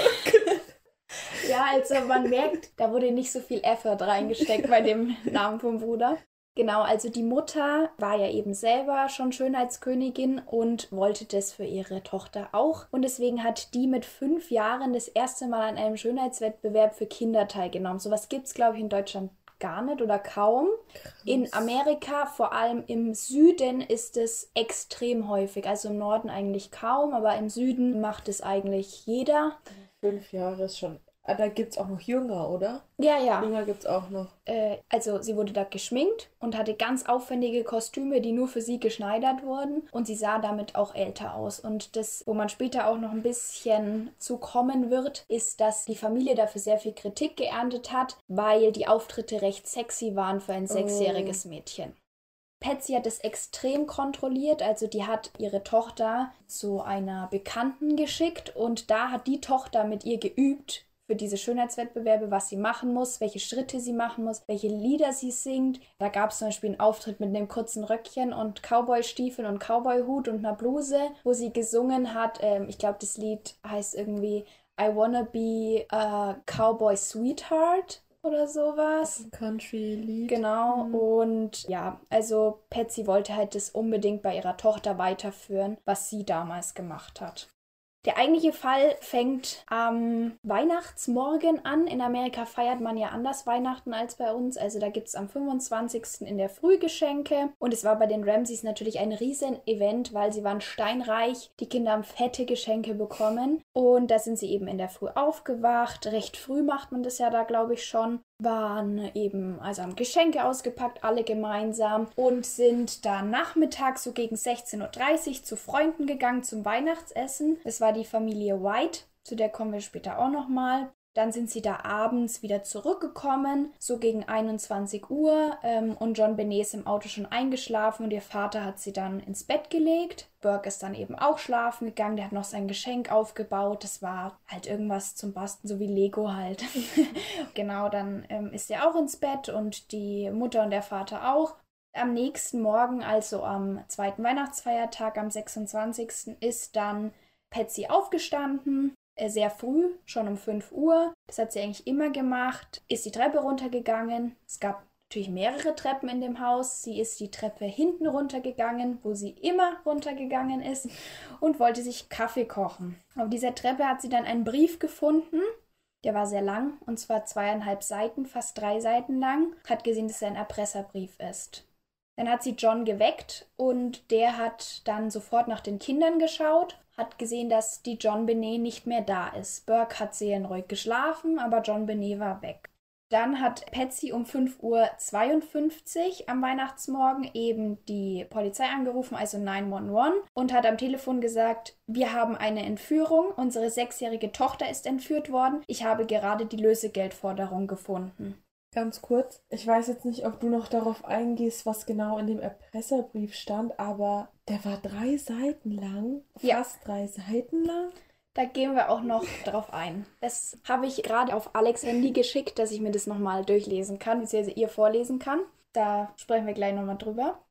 Ja, also man merkt, da wurde nicht so viel Effort reingesteckt bei dem Namen vom Bruder. Genau, also die Mutter war ja eben selber schon Schönheitskönigin und wollte das für ihre Tochter auch. Und deswegen hat die mit fünf Jahren das erste Mal an einem Schönheitswettbewerb für Kinder teilgenommen. Sowas gibt es, glaube ich, in Deutschland gar nicht oder kaum. Krass. In Amerika, vor allem im Süden, ist es extrem häufig. Also im Norden eigentlich kaum, aber im Süden macht es eigentlich jeder. Fünf Jahre ist schon Ah, da gibt es auch noch Jünger, oder? Ja, ja. Jünger gibt es auch noch. Äh, also sie wurde da geschminkt und hatte ganz aufwendige Kostüme, die nur für sie geschneidert wurden. Und sie sah damit auch älter aus. Und das, wo man später auch noch ein bisschen zu kommen wird, ist, dass die Familie dafür sehr viel Kritik geerntet hat, weil die Auftritte recht sexy waren für ein oh. sechsjähriges Mädchen. Patsy hat es extrem kontrolliert, also die hat ihre Tochter zu einer Bekannten geschickt und da hat die Tochter mit ihr geübt, für diese Schönheitswettbewerbe, was sie machen muss, welche Schritte sie machen muss, welche Lieder sie singt. Da gab es zum Beispiel einen Auftritt mit einem kurzen Röckchen und Cowboy-Stiefeln und Cowboy-Hut und einer Bluse, wo sie gesungen hat. Ähm, ich glaube, das Lied heißt irgendwie I Wanna Be a Cowboy Sweetheart oder sowas. Country-Lied. Genau. Mhm. Und ja, also Patsy wollte halt das unbedingt bei ihrer Tochter weiterführen, was sie damals gemacht hat. Der eigentliche Fall fängt am Weihnachtsmorgen an. In Amerika feiert man ja anders Weihnachten als bei uns. Also da gibt es am 25. in der Früh Geschenke. Und es war bei den Ramseys natürlich ein riesen Event, weil sie waren steinreich. Die Kinder haben fette Geschenke bekommen. Und da sind sie eben in der Früh aufgewacht. Recht früh macht man das ja da, glaube ich, schon waren eben, also haben Geschenke ausgepackt, alle gemeinsam und sind dann nachmittags so gegen 16.30 Uhr zu Freunden gegangen zum Weihnachtsessen. Es war die Familie White, zu der kommen wir später auch nochmal. Dann sind sie da abends wieder zurückgekommen, so gegen 21 Uhr. Ähm, und John Benet ist im Auto schon eingeschlafen und ihr Vater hat sie dann ins Bett gelegt. Burke ist dann eben auch schlafen gegangen. Der hat noch sein Geschenk aufgebaut. Das war halt irgendwas zum Basteln, so wie Lego halt. genau, dann ähm, ist er auch ins Bett und die Mutter und der Vater auch. Am nächsten Morgen, also am zweiten Weihnachtsfeiertag, am 26. ist dann Patsy aufgestanden, sehr früh, schon um 5 Uhr. Das hat sie eigentlich immer gemacht. Ist die Treppe runtergegangen. Es gab natürlich mehrere Treppen in dem Haus. Sie ist die Treppe hinten runtergegangen, wo sie immer runtergegangen ist und wollte sich Kaffee kochen. Auf dieser Treppe hat sie dann einen Brief gefunden. Der war sehr lang, und zwar zweieinhalb Seiten, fast drei Seiten lang. Hat gesehen, dass er ein Erpresserbrief ist. Dann hat sie John geweckt und der hat dann sofort nach den Kindern geschaut hat gesehen, dass die John Benet nicht mehr da ist. Burke hat seelenruhig geschlafen, aber John Benet war weg. Dann hat Patsy um 5.52 Uhr am Weihnachtsmorgen eben die Polizei angerufen, also 911, und hat am Telefon gesagt, wir haben eine Entführung, unsere sechsjährige Tochter ist entführt worden, ich habe gerade die Lösegeldforderung gefunden. Ganz kurz, ich weiß jetzt nicht, ob du noch darauf eingehst, was genau in dem Erpresserbrief stand, aber der war drei Seiten lang. Fast ja. drei Seiten lang. Da gehen wir auch noch drauf ein. Das habe ich gerade auf Alex Handy geschickt, dass ich mir das nochmal durchlesen kann, beziehungsweise ihr vorlesen kann. Da sprechen wir gleich nochmal drüber.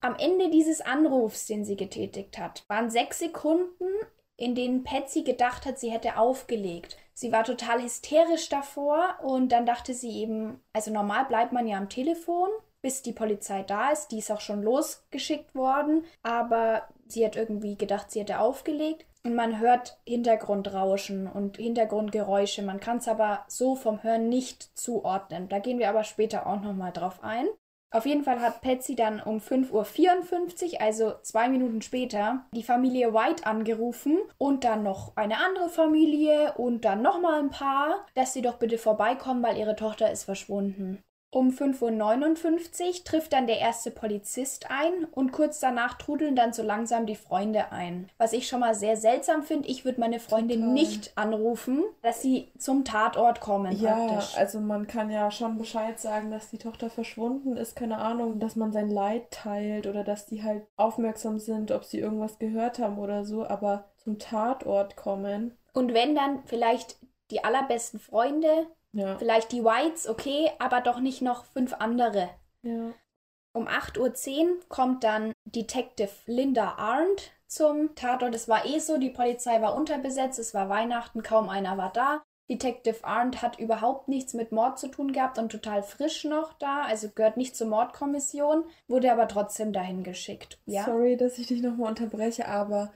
Am Ende dieses Anrufs, den sie getätigt hat, waren sechs Sekunden, in denen Patsy gedacht hat, sie hätte aufgelegt. Sie war total hysterisch davor und dann dachte sie eben, also normal bleibt man ja am Telefon, bis die Polizei da ist. Die ist auch schon losgeschickt worden, aber sie hat irgendwie gedacht, sie hätte aufgelegt. Und man hört Hintergrundrauschen und Hintergrundgeräusche. Man kann es aber so vom Hören nicht zuordnen. Da gehen wir aber später auch nochmal drauf ein. Auf jeden Fall hat Patsy dann um 5.54 Uhr, also zwei Minuten später, die Familie White angerufen und dann noch eine andere Familie und dann nochmal ein paar, dass sie doch bitte vorbeikommen, weil ihre Tochter ist verschwunden. Um 5.59 Uhr trifft dann der erste Polizist ein und kurz danach trudeln dann so langsam die Freunde ein. Was ich schon mal sehr seltsam finde, ich würde meine Freundin Total. nicht anrufen, dass sie zum Tatort kommen. Ja, praktisch. also man kann ja schon Bescheid sagen, dass die Tochter verschwunden ist, keine Ahnung, dass man sein Leid teilt oder dass die halt aufmerksam sind, ob sie irgendwas gehört haben oder so, aber zum Tatort kommen. Und wenn dann vielleicht die allerbesten Freunde ja. Vielleicht die Whites, okay, aber doch nicht noch fünf andere. Ja. Um 8.10 Uhr kommt dann Detective Linda Arndt zum Tatort. Es war eh so, die Polizei war unterbesetzt, es war Weihnachten, kaum einer war da. Detective Arndt hat überhaupt nichts mit Mord zu tun gehabt und total frisch noch da, also gehört nicht zur Mordkommission, wurde aber trotzdem dahin geschickt. Ja? Sorry, dass ich dich nochmal unterbreche, aber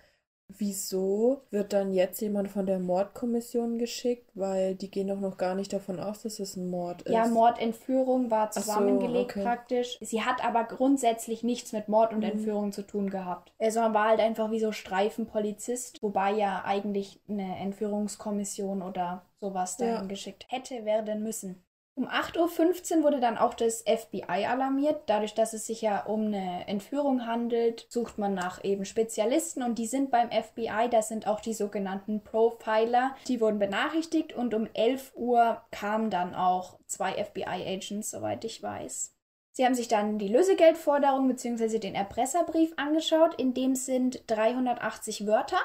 Wieso wird dann jetzt jemand von der Mordkommission geschickt? Weil die gehen doch noch gar nicht davon aus, dass es ein Mord ist. Ja, Mordentführung war zusammengelegt so, okay. praktisch. Sie hat aber grundsätzlich nichts mit Mord und mhm. Entführung zu tun gehabt. Also man war halt einfach wie so Streifenpolizist, wobei ja eigentlich eine Entführungskommission oder sowas dahin ja. geschickt hätte werden müssen. Um 8.15 Uhr wurde dann auch das FBI alarmiert. Dadurch, dass es sich ja um eine Entführung handelt, sucht man nach eben Spezialisten und die sind beim FBI. Das sind auch die sogenannten Profiler. Die wurden benachrichtigt und um 11 Uhr kamen dann auch zwei FBI-Agents, soweit ich weiß. Sie haben sich dann die Lösegeldforderung bzw. den Erpresserbrief angeschaut. In dem sind 380 Wörter.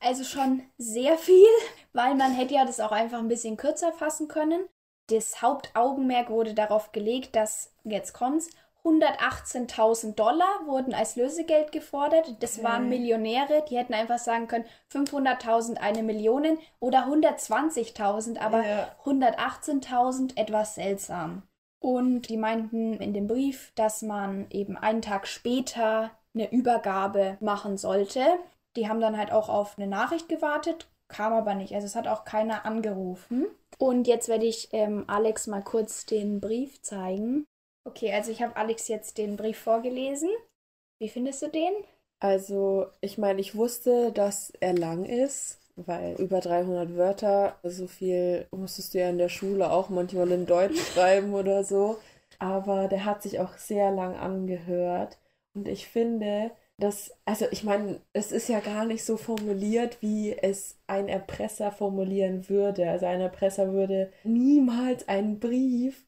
Also schon sehr viel, weil man hätte ja das auch einfach ein bisschen kürzer fassen können. Das Hauptaugenmerk wurde darauf gelegt, dass, jetzt kommt's, 118.000 Dollar wurden als Lösegeld gefordert. Das okay. waren Millionäre, die hätten einfach sagen können, 500.000 eine Million oder 120.000, aber ja. 118.000 etwas seltsam. Und die meinten in dem Brief, dass man eben einen Tag später eine Übergabe machen sollte. Die haben dann halt auch auf eine Nachricht gewartet, kam aber nicht. Also es hat auch keiner angerufen. Und jetzt werde ich ähm, Alex mal kurz den Brief zeigen. Okay, also ich habe Alex jetzt den Brief vorgelesen. Wie findest du den? Also, ich meine, ich wusste, dass er lang ist, weil über 300 Wörter, so viel musstest du ja in der Schule auch manchmal in Deutsch schreiben oder so. Aber der hat sich auch sehr lang angehört. Und ich finde, das, also ich meine, es ist ja gar nicht so formuliert, wie es ein Erpresser formulieren würde. Also ein Erpresser würde niemals einen Brief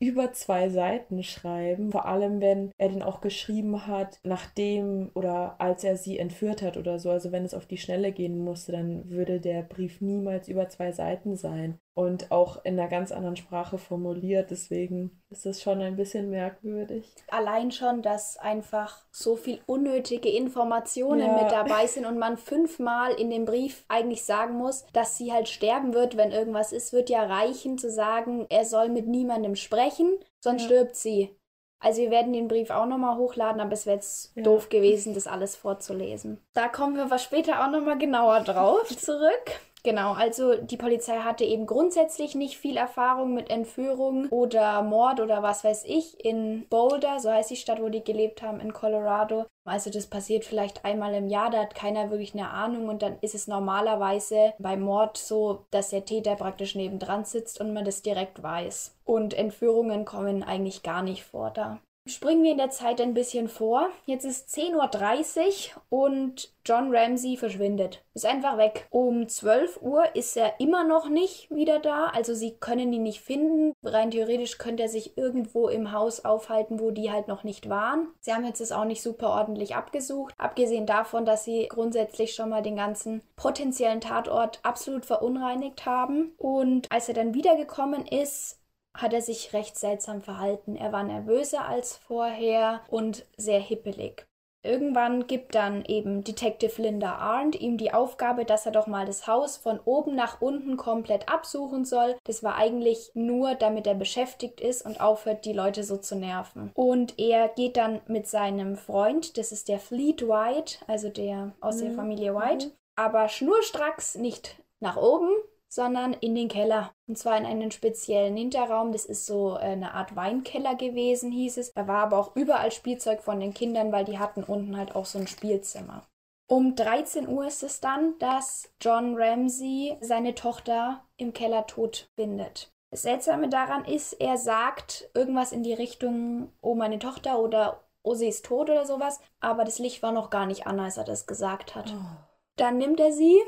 über zwei Seiten schreiben, vor allem wenn er den auch geschrieben hat, nachdem oder als er sie entführt hat oder so. Also wenn es auf die Schnelle gehen musste, dann würde der Brief niemals über zwei Seiten sein und auch in einer ganz anderen Sprache formuliert. Deswegen ist das schon ein bisschen merkwürdig. Allein schon, dass einfach so viel unnötige Informationen ja. mit dabei sind und man fünfmal in dem Brief eigentlich sagen muss, dass sie halt sterben wird, wenn irgendwas ist, wird ja reichen zu sagen, er soll mit niemandem sprechen, sonst ja. stirbt sie. Also wir werden den Brief auch nochmal hochladen, aber es wäre jetzt ja. doof gewesen, das alles vorzulesen. Da kommen wir was später auch nochmal genauer drauf zurück. Genau, also die Polizei hatte eben grundsätzlich nicht viel Erfahrung mit Entführung oder Mord oder was weiß ich in Boulder, so heißt die Stadt, wo die gelebt haben, in Colorado. Also das passiert vielleicht einmal im Jahr, da hat keiner wirklich eine Ahnung und dann ist es normalerweise beim Mord so, dass der Täter praktisch nebendran sitzt und man das direkt weiß. Und Entführungen kommen eigentlich gar nicht vor da. Springen wir in der Zeit ein bisschen vor. Jetzt ist 10.30 Uhr und John Ramsey verschwindet. Ist einfach weg. Um 12 Uhr ist er immer noch nicht wieder da. Also sie können ihn nicht finden. Rein theoretisch könnte er sich irgendwo im Haus aufhalten, wo die halt noch nicht waren. Sie haben jetzt das auch nicht super ordentlich abgesucht. Abgesehen davon, dass sie grundsätzlich schon mal den ganzen potenziellen Tatort absolut verunreinigt haben. Und als er dann wiedergekommen ist, hat er sich recht seltsam verhalten. Er war nervöser als vorher und sehr hippelig. Irgendwann gibt dann eben Detective Linda Arndt ihm die Aufgabe, dass er doch mal das Haus von oben nach unten komplett absuchen soll. Das war eigentlich nur, damit er beschäftigt ist und aufhört, die Leute so zu nerven. Und er geht dann mit seinem Freund, das ist der Fleet White, also der aus mhm. der Familie White, mhm. aber schnurstracks nicht nach oben, sondern in den Keller. Und zwar in einen speziellen Hinterraum. Das ist so äh, eine Art Weinkeller gewesen, hieß es. Da war aber auch überall Spielzeug von den Kindern, weil die hatten unten halt auch so ein Spielzimmer. Um 13 Uhr ist es dann, dass John Ramsey seine Tochter im Keller tot findet. Das Seltsame daran ist, er sagt irgendwas in die Richtung, oh meine Tochter oder oh sie ist tot oder sowas, aber das Licht war noch gar nicht an, als er das gesagt hat. Oh. Dann nimmt er sie,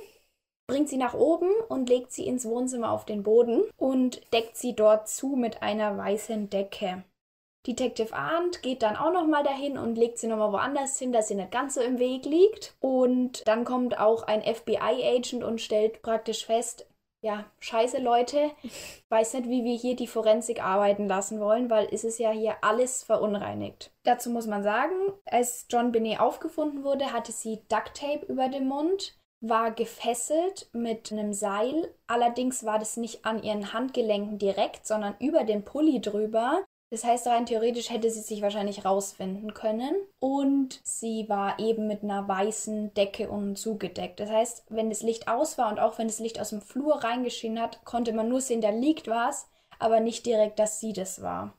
bringt sie nach oben und legt sie ins Wohnzimmer auf den Boden und deckt sie dort zu mit einer weißen Decke. Detective Arndt geht dann auch nochmal dahin und legt sie nochmal woanders hin, dass sie nicht ganz so im Weg liegt. Und dann kommt auch ein FBI-Agent und stellt praktisch fest, ja, scheiße Leute, weiß nicht, wie wir hier die Forensik arbeiten lassen wollen, weil es ist ja hier alles verunreinigt. Dazu muss man sagen, als John Binet aufgefunden wurde, hatte sie Ducktape über dem Mund, war gefesselt mit einem Seil. Allerdings war das nicht an ihren Handgelenken direkt, sondern über den Pulli drüber. Das heißt, rein theoretisch hätte sie sich wahrscheinlich rausfinden können. Und sie war eben mit einer weißen Decke und zugedeckt. Das heißt, wenn das Licht aus war und auch wenn das Licht aus dem Flur reingeschienen hat, konnte man nur sehen, da liegt was, aber nicht direkt, dass sie das war.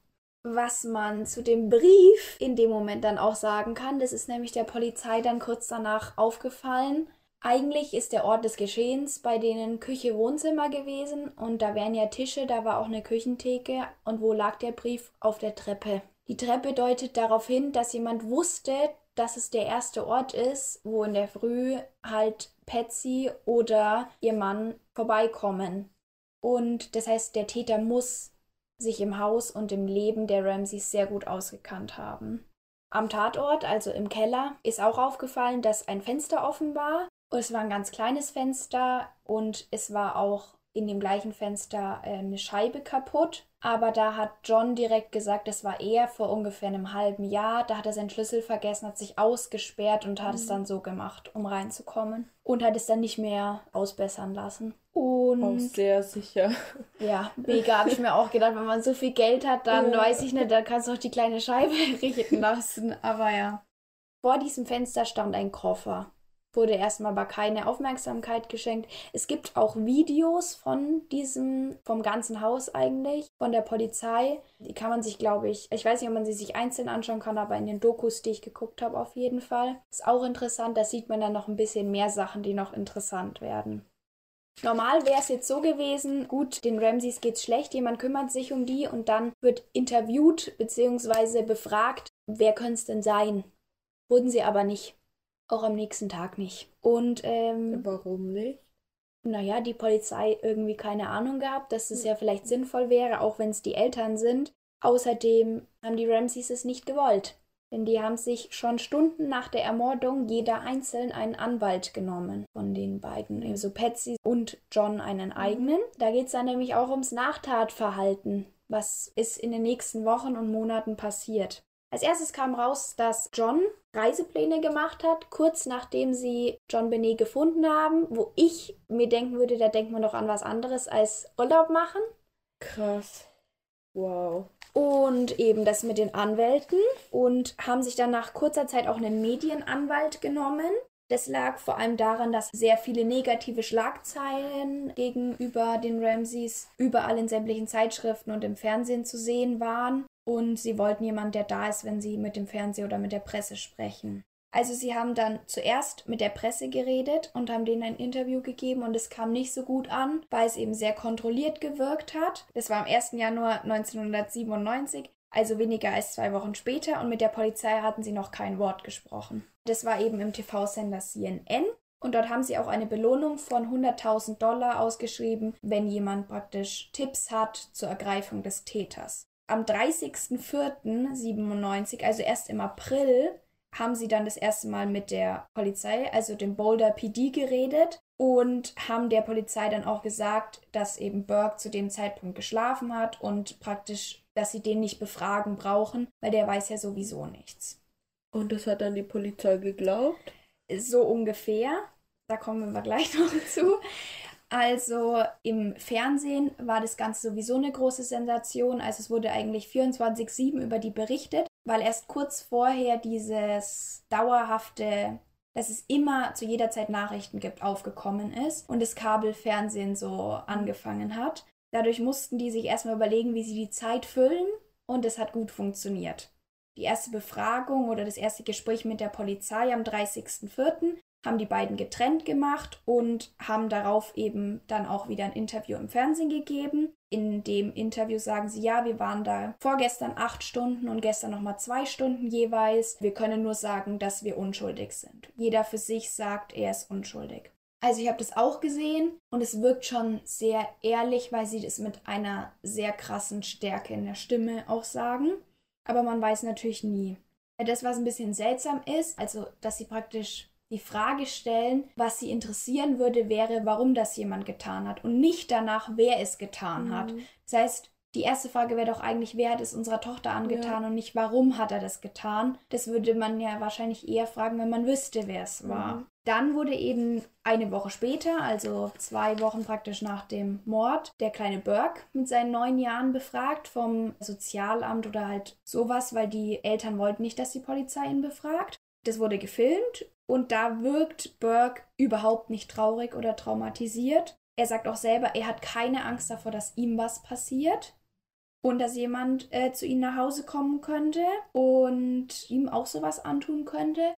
Was man zu dem Brief in dem Moment dann auch sagen kann, das ist nämlich der Polizei dann kurz danach aufgefallen, eigentlich ist der Ort des Geschehens bei denen Küche Wohnzimmer gewesen und da wären ja Tische, da war auch eine Küchentheke und wo lag der Brief? Auf der Treppe. Die Treppe deutet darauf hin, dass jemand wusste, dass es der erste Ort ist, wo in der Früh halt Patsy oder ihr Mann vorbeikommen. Und das heißt, der Täter muss sich im Haus und im Leben der Ramseys sehr gut ausgekannt haben. Am Tatort, also im Keller, ist auch aufgefallen, dass ein Fenster offen war es war ein ganz kleines Fenster und es war auch in dem gleichen Fenster äh, eine Scheibe kaputt. Aber da hat John direkt gesagt, das war er vor ungefähr einem halben Jahr. Da hat er seinen Schlüssel vergessen, hat sich ausgesperrt und hat mhm. es dann so gemacht, um reinzukommen. Und hat es dann nicht mehr ausbessern lassen. Und auch sehr sicher. Ja, mega, habe ich mir auch gedacht, wenn man so viel Geld hat, dann ja. weiß ich nicht, dann kannst du auch die kleine Scheibe richten lassen. Aber ja. Vor diesem Fenster stand ein Koffer wurde erstmal aber keine Aufmerksamkeit geschenkt. Es gibt auch Videos von diesem, vom ganzen Haus eigentlich, von der Polizei. Die kann man sich, glaube ich, ich weiß nicht, ob man sie sich einzeln anschauen kann, aber in den Dokus, die ich geguckt habe, auf jeden Fall. Ist auch interessant, da sieht man dann noch ein bisschen mehr Sachen, die noch interessant werden. Normal wäre es jetzt so gewesen, gut, den Ramses geht's schlecht, jemand kümmert sich um die und dann wird interviewt bzw. befragt, wer könnte es denn sein? Wurden sie aber nicht. Auch am nächsten Tag nicht. Und ähm, warum nicht? Naja, die Polizei irgendwie keine Ahnung gehabt, dass es ja vielleicht sinnvoll wäre, auch wenn es die Eltern sind. Außerdem haben die Ramseys es nicht gewollt. Denn die haben sich schon Stunden nach der Ermordung jeder einzeln einen Anwalt genommen von den beiden. Also Patsy und John einen mhm. eigenen. Da geht es dann nämlich auch ums Nachtatverhalten. Was ist in den nächsten Wochen und Monaten passiert? Als erstes kam raus, dass John Reisepläne gemacht hat, kurz nachdem sie John Benet gefunden haben, wo ich mir denken würde, da denkt man doch an was anderes als Urlaub machen. Krass. Wow. Und eben das mit den Anwälten und haben sich dann nach kurzer Zeit auch einen Medienanwalt genommen. Das lag vor allem daran, dass sehr viele negative Schlagzeilen gegenüber den Ramseys überall in sämtlichen Zeitschriften und im Fernsehen zu sehen waren und sie wollten jemanden, der da ist, wenn sie mit dem Fernseher oder mit der Presse sprechen. Also sie haben dann zuerst mit der Presse geredet und haben denen ein Interview gegeben und es kam nicht so gut an, weil es eben sehr kontrolliert gewirkt hat. Das war am 1. Januar 1997, also weniger als zwei Wochen später und mit der Polizei hatten sie noch kein Wort gesprochen. Das war eben im TV-Sender CNN und dort haben sie auch eine Belohnung von 100.000 Dollar ausgeschrieben, wenn jemand praktisch Tipps hat zur Ergreifung des Täters am 30.04.97, also erst im April, haben sie dann das erste Mal mit der Polizei, also dem Boulder PD, geredet und haben der Polizei dann auch gesagt, dass eben Burke zu dem Zeitpunkt geschlafen hat und praktisch, dass sie den nicht befragen brauchen, weil der weiß ja sowieso nichts. Und das hat dann die Polizei geglaubt? So ungefähr. Da kommen wir gleich noch zu. Also im Fernsehen war das Ganze sowieso eine große Sensation. Also es wurde eigentlich 24-7 über die berichtet, weil erst kurz vorher dieses dauerhafte, dass es immer zu jeder Zeit Nachrichten gibt, aufgekommen ist und das Kabelfernsehen so angefangen hat. Dadurch mussten die sich erstmal überlegen, wie sie die Zeit füllen und es hat gut funktioniert. Die erste Befragung oder das erste Gespräch mit der Polizei am 30.04 haben die beiden getrennt gemacht und haben darauf eben dann auch wieder ein Interview im Fernsehen gegeben. In dem Interview sagen sie, ja, wir waren da vorgestern acht Stunden und gestern nochmal zwei Stunden jeweils. Wir können nur sagen, dass wir unschuldig sind. Jeder für sich sagt, er ist unschuldig. Also ich habe das auch gesehen und es wirkt schon sehr ehrlich, weil sie das mit einer sehr krassen Stärke in der Stimme auch sagen. Aber man weiß natürlich nie. Das, was ein bisschen seltsam ist, also dass sie praktisch die Frage stellen, was sie interessieren würde, wäre, warum das jemand getan hat und nicht danach, wer es getan Mhm. hat. Das heißt, die erste Frage wäre doch eigentlich, wer hat es unserer Tochter angetan Ja. und nicht, warum hat er das getan. Das würde man ja wahrscheinlich eher fragen, wenn man wüsste, wer es war. Mhm. Dann wurde eben eine Woche später, also zwei Wochen praktisch nach dem Mord, der kleine Burke mit seinen neun Jahren befragt vom Sozialamt oder halt sowas, weil die Eltern wollten nicht, dass die Polizei ihn befragt. Das wurde gefilmt und da wirkt Burke überhaupt nicht traurig oder traumatisiert. Er sagt auch selber, er hat keine Angst davor, dass ihm was passiert und dass jemand äh, zu ihm nach Hause kommen könnte und ihm auch sowas antun könnte.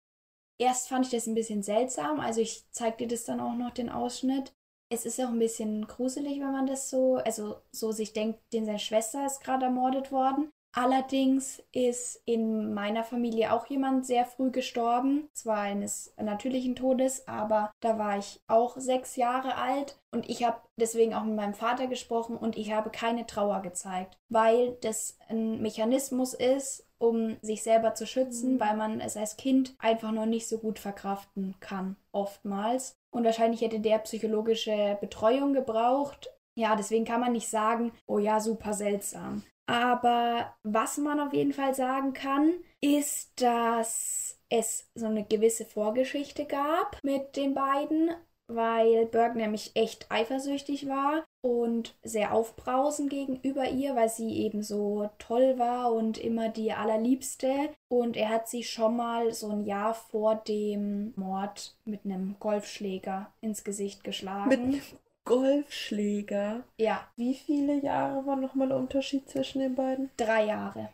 Erst fand ich das ein bisschen seltsam, also ich zeig dir das dann auch noch den Ausschnitt. Es ist auch ein bisschen gruselig, wenn man das so, also so sich denkt, denn seine Schwester ist gerade ermordet worden. Allerdings ist in meiner Familie auch jemand sehr früh gestorben, zwar eines natürlichen Todes, aber da war ich auch sechs Jahre alt und ich habe deswegen auch mit meinem Vater gesprochen und ich habe keine Trauer gezeigt, weil das ein Mechanismus ist, um sich selber zu schützen, Mhm. weil man es als Kind einfach nur nicht so gut verkraften kann, oftmals. Und wahrscheinlich hätte der psychologische Betreuung gebraucht. Ja, deswegen kann man nicht sagen, oh ja, super seltsam. Aber was man auf jeden Fall sagen kann, ist, dass es so eine gewisse Vorgeschichte gab mit den beiden, weil Burke nämlich echt eifersüchtig war und sehr aufbrausend gegenüber ihr, weil sie eben so toll war und immer die allerliebste. Und er hat sie schon mal so ein Jahr vor dem Mord mit einem Golfschläger ins Gesicht geschlagen. Mit Golfschläger. ja, Wie viele Jahre war nochmal der Unterschied zwischen den beiden? drei Jahre.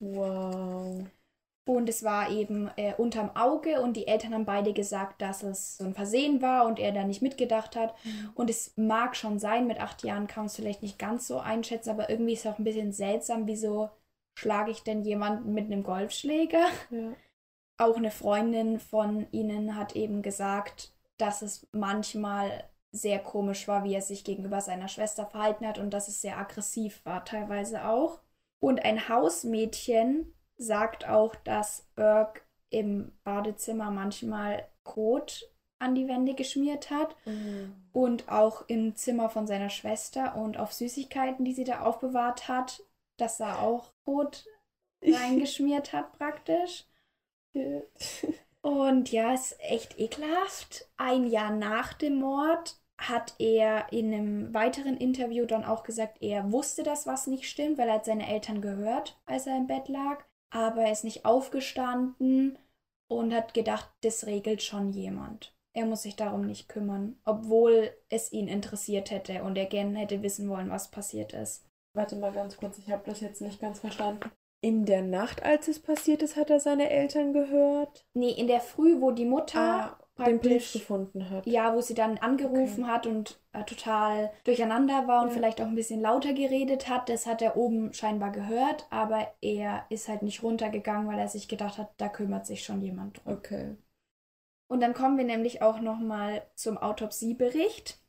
Wow. Und es war eben äh, unterm Auge und die Eltern haben beide gesagt, dass es so ein Versehen war und er da nicht mitgedacht hat. Und es mag schon sein, mit acht Jahren kann man es vielleicht nicht ganz so einschätzen, aber irgendwie ist es auch ein bisschen seltsam, wieso schlage ich denn jemanden mit einem Golfschläger? Ja. Auch eine Freundin von ihnen hat eben gesagt, dass es manchmal sehr komisch war, wie er sich gegenüber seiner Schwester verhalten hat und dass es sehr aggressiv war, teilweise auch. Und ein Hausmädchen sagt auch, dass Burke im Badezimmer manchmal Kot an die Wände geschmiert hat Mhm. und auch im Zimmer von seiner Schwester und auf Süßigkeiten, die sie da aufbewahrt hat, dass er auch Kot reingeschmiert hat praktisch. Und ja, ist echt ekelhaft. Ein Jahr nach dem Mord hat er in einem weiteren Interview dann auch gesagt, er wusste, dass was nicht stimmt, weil er hat seine Eltern gehört, als er im Bett lag. Aber er ist nicht aufgestanden und hat gedacht, das regelt schon jemand. Er muss sich darum nicht kümmern, obwohl es ihn interessiert hätte und er gerne hätte wissen wollen, was passiert ist. Warte mal ganz kurz, ich habe das jetzt nicht ganz verstanden. In der Nacht, als es passiert ist, hat er seine Eltern gehört? Nee, in der Früh, wo die Mutter Ah, den Brief gefunden hat. Ja, wo sie dann angerufen hat und äh, total durcheinander war und Ja. vielleicht auch ein bisschen lauter geredet hat. Das hat er oben scheinbar gehört, aber er ist halt nicht runtergegangen, weil er sich gedacht hat, da kümmert sich schon jemand drum. Okay. Und dann kommen wir nämlich auch nochmal zum Autopsiebericht.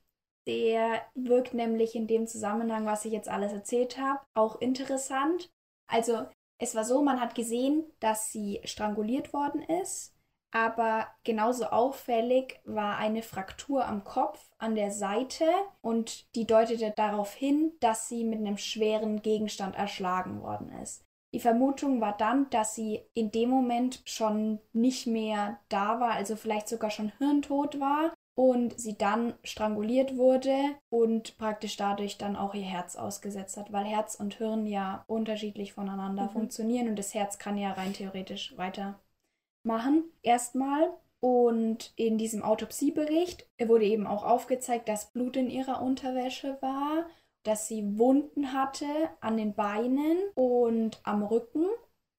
Der wirkt nämlich in dem Zusammenhang, was ich jetzt alles erzählt habe, auch interessant. Also es war so, man hat gesehen, dass sie stranguliert worden ist, aber genauso auffällig war eine Fraktur am Kopf an der Seite und die deutete darauf hin, dass sie mit einem schweren Gegenstand erschlagen worden ist. Die Vermutung war dann, dass sie in dem Moment schon nicht mehr da war, also vielleicht sogar schon hirntot war und sie dann stranguliert wurde und praktisch dadurch dann auch ihr Herz ausgesetzt hat, weil Herz und Hirn ja unterschiedlich voneinander Mhm. funktionieren und das Herz kann ja rein theoretisch weitermachen. Erstmal. Und in diesem Autopsiebericht wurde eben auch aufgezeigt, dass Blut in ihrer Unterwäsche war, dass sie Wunden hatte an den Beinen und am Rücken.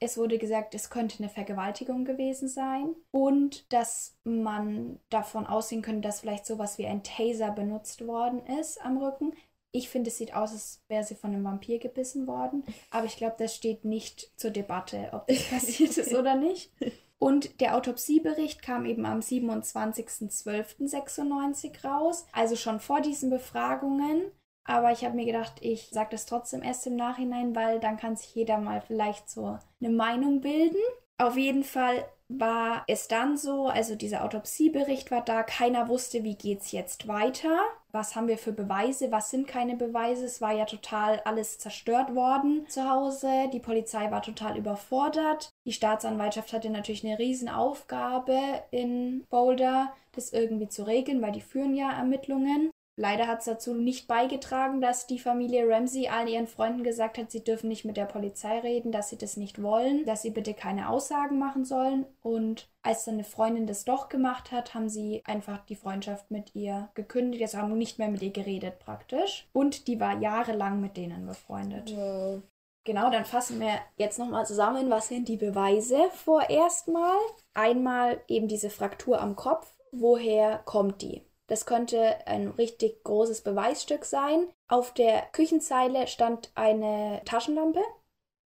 Es wurde gesagt, es könnte eine Vergewaltigung gewesen sein und dass man davon ausgehen könnte, dass vielleicht sowas wie ein Taser benutzt worden ist am Rücken. Ich finde, es sieht aus, als wäre sie von einem Vampir gebissen worden, aber ich glaube, das steht nicht zur Debatte, ob das passiert ist oder nicht. Und der Autopsiebericht kam eben am 27.12.96 raus, also schon vor diesen Befragungen. Aber ich habe mir gedacht, ich sage das trotzdem erst im Nachhinein, weil dann kann sich jeder mal vielleicht so eine Meinung bilden. Auf jeden Fall war es dann so, also dieser Autopsiebericht war da, keiner wusste, wie geht's jetzt weiter. Was haben wir für Beweise? Was sind keine Beweise? Es war ja total alles zerstört worden zu Hause. Die Polizei war total überfordert. Die Staatsanwaltschaft hatte natürlich eine Riesenaufgabe in Boulder, das irgendwie zu regeln, weil die führen ja Ermittlungen. Leider hat es dazu nicht beigetragen, dass die Familie Ramsey allen ihren Freunden gesagt hat, sie dürfen nicht mit der Polizei reden, dass sie das nicht wollen, dass sie bitte keine Aussagen machen sollen. Und als dann eine Freundin das doch gemacht hat, haben sie einfach die Freundschaft mit ihr gekündigt. Also haben nicht mehr mit ihr geredet praktisch. Und die war jahrelang mit denen befreundet. Wow. Genau, dann fassen wir jetzt nochmal zusammen, was sind die Beweise vorerst mal. Einmal eben diese Fraktur am Kopf. Woher kommt die? Das könnte ein richtig großes Beweisstück sein. Auf der Küchenzeile stand eine Taschenlampe.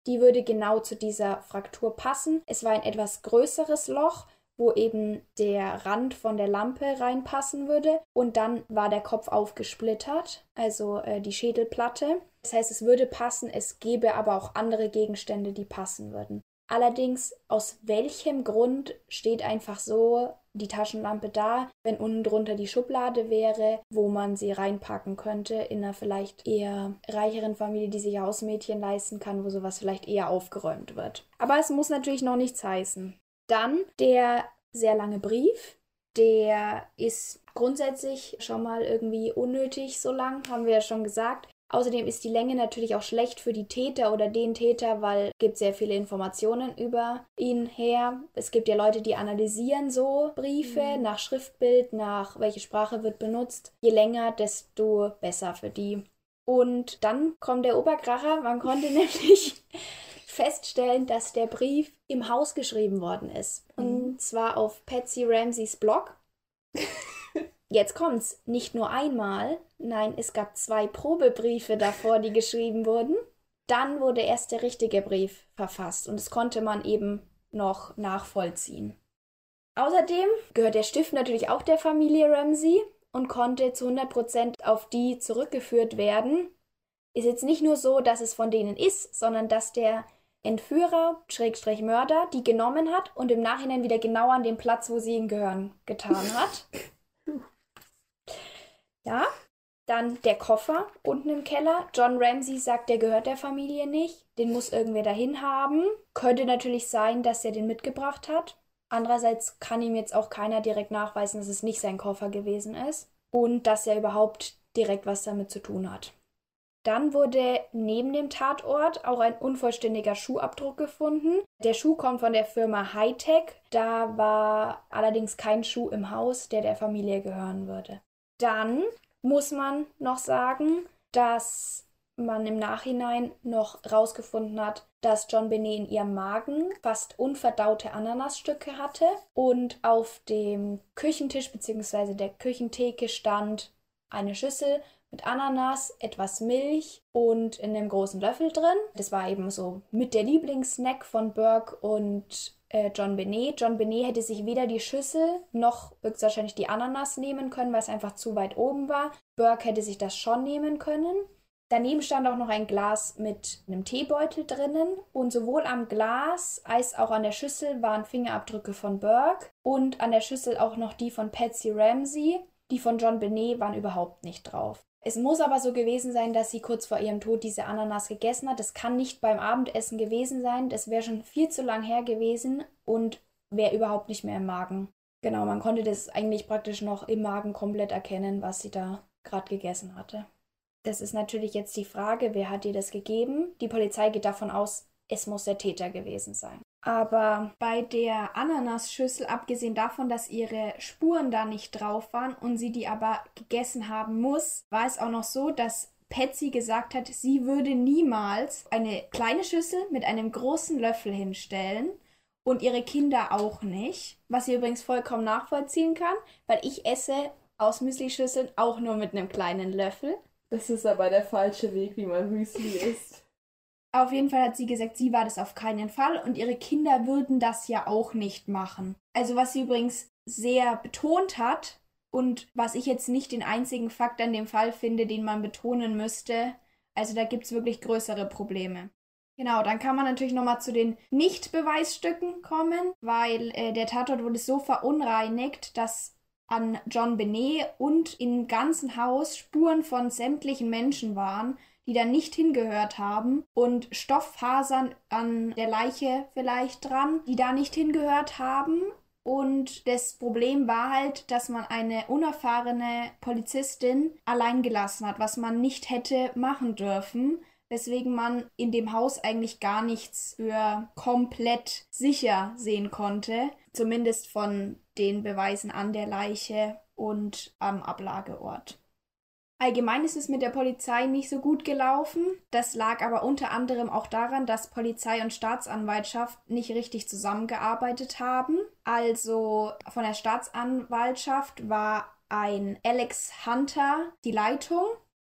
Die würde genau zu dieser Fraktur passen. Es war ein etwas größeres Loch, wo eben der Rand von der Lampe reinpassen würde. Und dann war der Kopf aufgesplittert, also äh, die Schädelplatte. Das heißt, es würde passen, es gäbe aber auch andere Gegenstände, die passen würden. Allerdings, aus welchem Grund steht einfach so die Taschenlampe da, wenn unten drunter die Schublade wäre, wo man sie reinpacken könnte, in einer vielleicht eher reicheren Familie, die sich Hausmädchen leisten kann, wo sowas vielleicht eher aufgeräumt wird. Aber es muss natürlich noch nichts heißen. Dann der sehr lange Brief. Der ist grundsätzlich schon mal irgendwie unnötig so lang, haben wir ja schon gesagt. Außerdem ist die Länge natürlich auch schlecht für die Täter oder den Täter, weil es gibt sehr viele Informationen über ihn her. Es gibt ja Leute, die analysieren so Briefe mhm. nach Schriftbild, nach welche Sprache wird benutzt. Je länger, desto besser für die. Und dann kommt der Oberkracher. Man konnte nämlich feststellen, dass der Brief im Haus geschrieben worden ist. Und mhm. zwar auf Patsy Ramseys Blog. Jetzt kommt's. Nicht nur einmal, nein, es gab zwei Probebriefe davor, die geschrieben wurden. Dann wurde erst der richtige Brief verfasst und das konnte man eben noch nachvollziehen. Außerdem gehört der Stift natürlich auch der Familie Ramsey und konnte zu 100% auf die zurückgeführt werden. Ist jetzt nicht nur so, dass es von denen ist, sondern dass der Entführer, Schrägstrich Mörder, die genommen hat und im Nachhinein wieder genau an den Platz, wo sie ihn gehören, getan hat. Ja, dann der Koffer unten im Keller. John Ramsey sagt, der gehört der Familie nicht. Den muss irgendwer dahin haben. Könnte natürlich sein, dass er den mitgebracht hat. Andererseits kann ihm jetzt auch keiner direkt nachweisen, dass es nicht sein Koffer gewesen ist. Und dass er überhaupt direkt was damit zu tun hat. Dann wurde neben dem Tatort auch ein unvollständiger Schuhabdruck gefunden. Der Schuh kommt von der Firma Hightech. Da war allerdings kein Schuh im Haus, der der Familie gehören würde. Dann muss man noch sagen, dass man im Nachhinein noch rausgefunden hat, dass John Benet in ihrem Magen fast unverdaute Ananasstücke hatte und auf dem Küchentisch bzw. der Küchentheke stand eine Schüssel mit Ananas, etwas Milch und in einem großen Löffel drin. Das war eben so mit der Lieblingssnack von Burke und äh, John Benet. John Benet hätte sich weder die Schüssel noch höchstwahrscheinlich die Ananas nehmen können, weil es einfach zu weit oben war. Burke hätte sich das schon nehmen können. Daneben stand auch noch ein Glas mit einem Teebeutel drinnen und sowohl am Glas als auch an der Schüssel waren Fingerabdrücke von Burke und an der Schüssel auch noch die von Patsy Ramsey. Die von John Benet waren überhaupt nicht drauf. Es muss aber so gewesen sein, dass sie kurz vor ihrem Tod diese Ananas gegessen hat. Das kann nicht beim Abendessen gewesen sein. Das wäre schon viel zu lang her gewesen und wäre überhaupt nicht mehr im Magen. Genau, man konnte das eigentlich praktisch noch im Magen komplett erkennen, was sie da gerade gegessen hatte. Das ist natürlich jetzt die Frage, wer hat ihr das gegeben? Die Polizei geht davon aus, es muss der Täter gewesen sein. Aber bei der Ananasschüssel, abgesehen davon, dass ihre Spuren da nicht drauf waren und sie die aber gegessen haben muss, war es auch noch so, dass Patsy gesagt hat, sie würde niemals eine kleine Schüssel mit einem großen Löffel hinstellen und ihre Kinder auch nicht. Was sie übrigens vollkommen nachvollziehen kann, weil ich esse aus Müslischüsseln auch nur mit einem kleinen Löffel. Das ist aber der falsche Weg, wie man Müsli isst. Auf jeden Fall hat sie gesagt, sie war das auf keinen Fall und ihre Kinder würden das ja auch nicht machen. Also was sie übrigens sehr betont hat und was ich jetzt nicht den einzigen Fakt an dem Fall finde, den man betonen müsste. Also da gibt es wirklich größere Probleme. Genau, dann kann man natürlich nochmal zu den Nicht-Beweisstücken kommen, weil äh, der Tatort wurde so verunreinigt, dass an John Benet und im ganzen Haus Spuren von sämtlichen Menschen waren, die da nicht hingehört haben und Stofffasern an der Leiche vielleicht dran, die da nicht hingehört haben. Und das Problem war halt, dass man eine unerfahrene Polizistin allein gelassen hat, was man nicht hätte machen dürfen weswegen man in dem Haus eigentlich gar nichts für komplett sicher sehen konnte, zumindest von den Beweisen an der Leiche und am Ablageort. Allgemein ist es mit der Polizei nicht so gut gelaufen. Das lag aber unter anderem auch daran, dass Polizei und Staatsanwaltschaft nicht richtig zusammengearbeitet haben. Also von der Staatsanwaltschaft war ein Alex Hunter die Leitung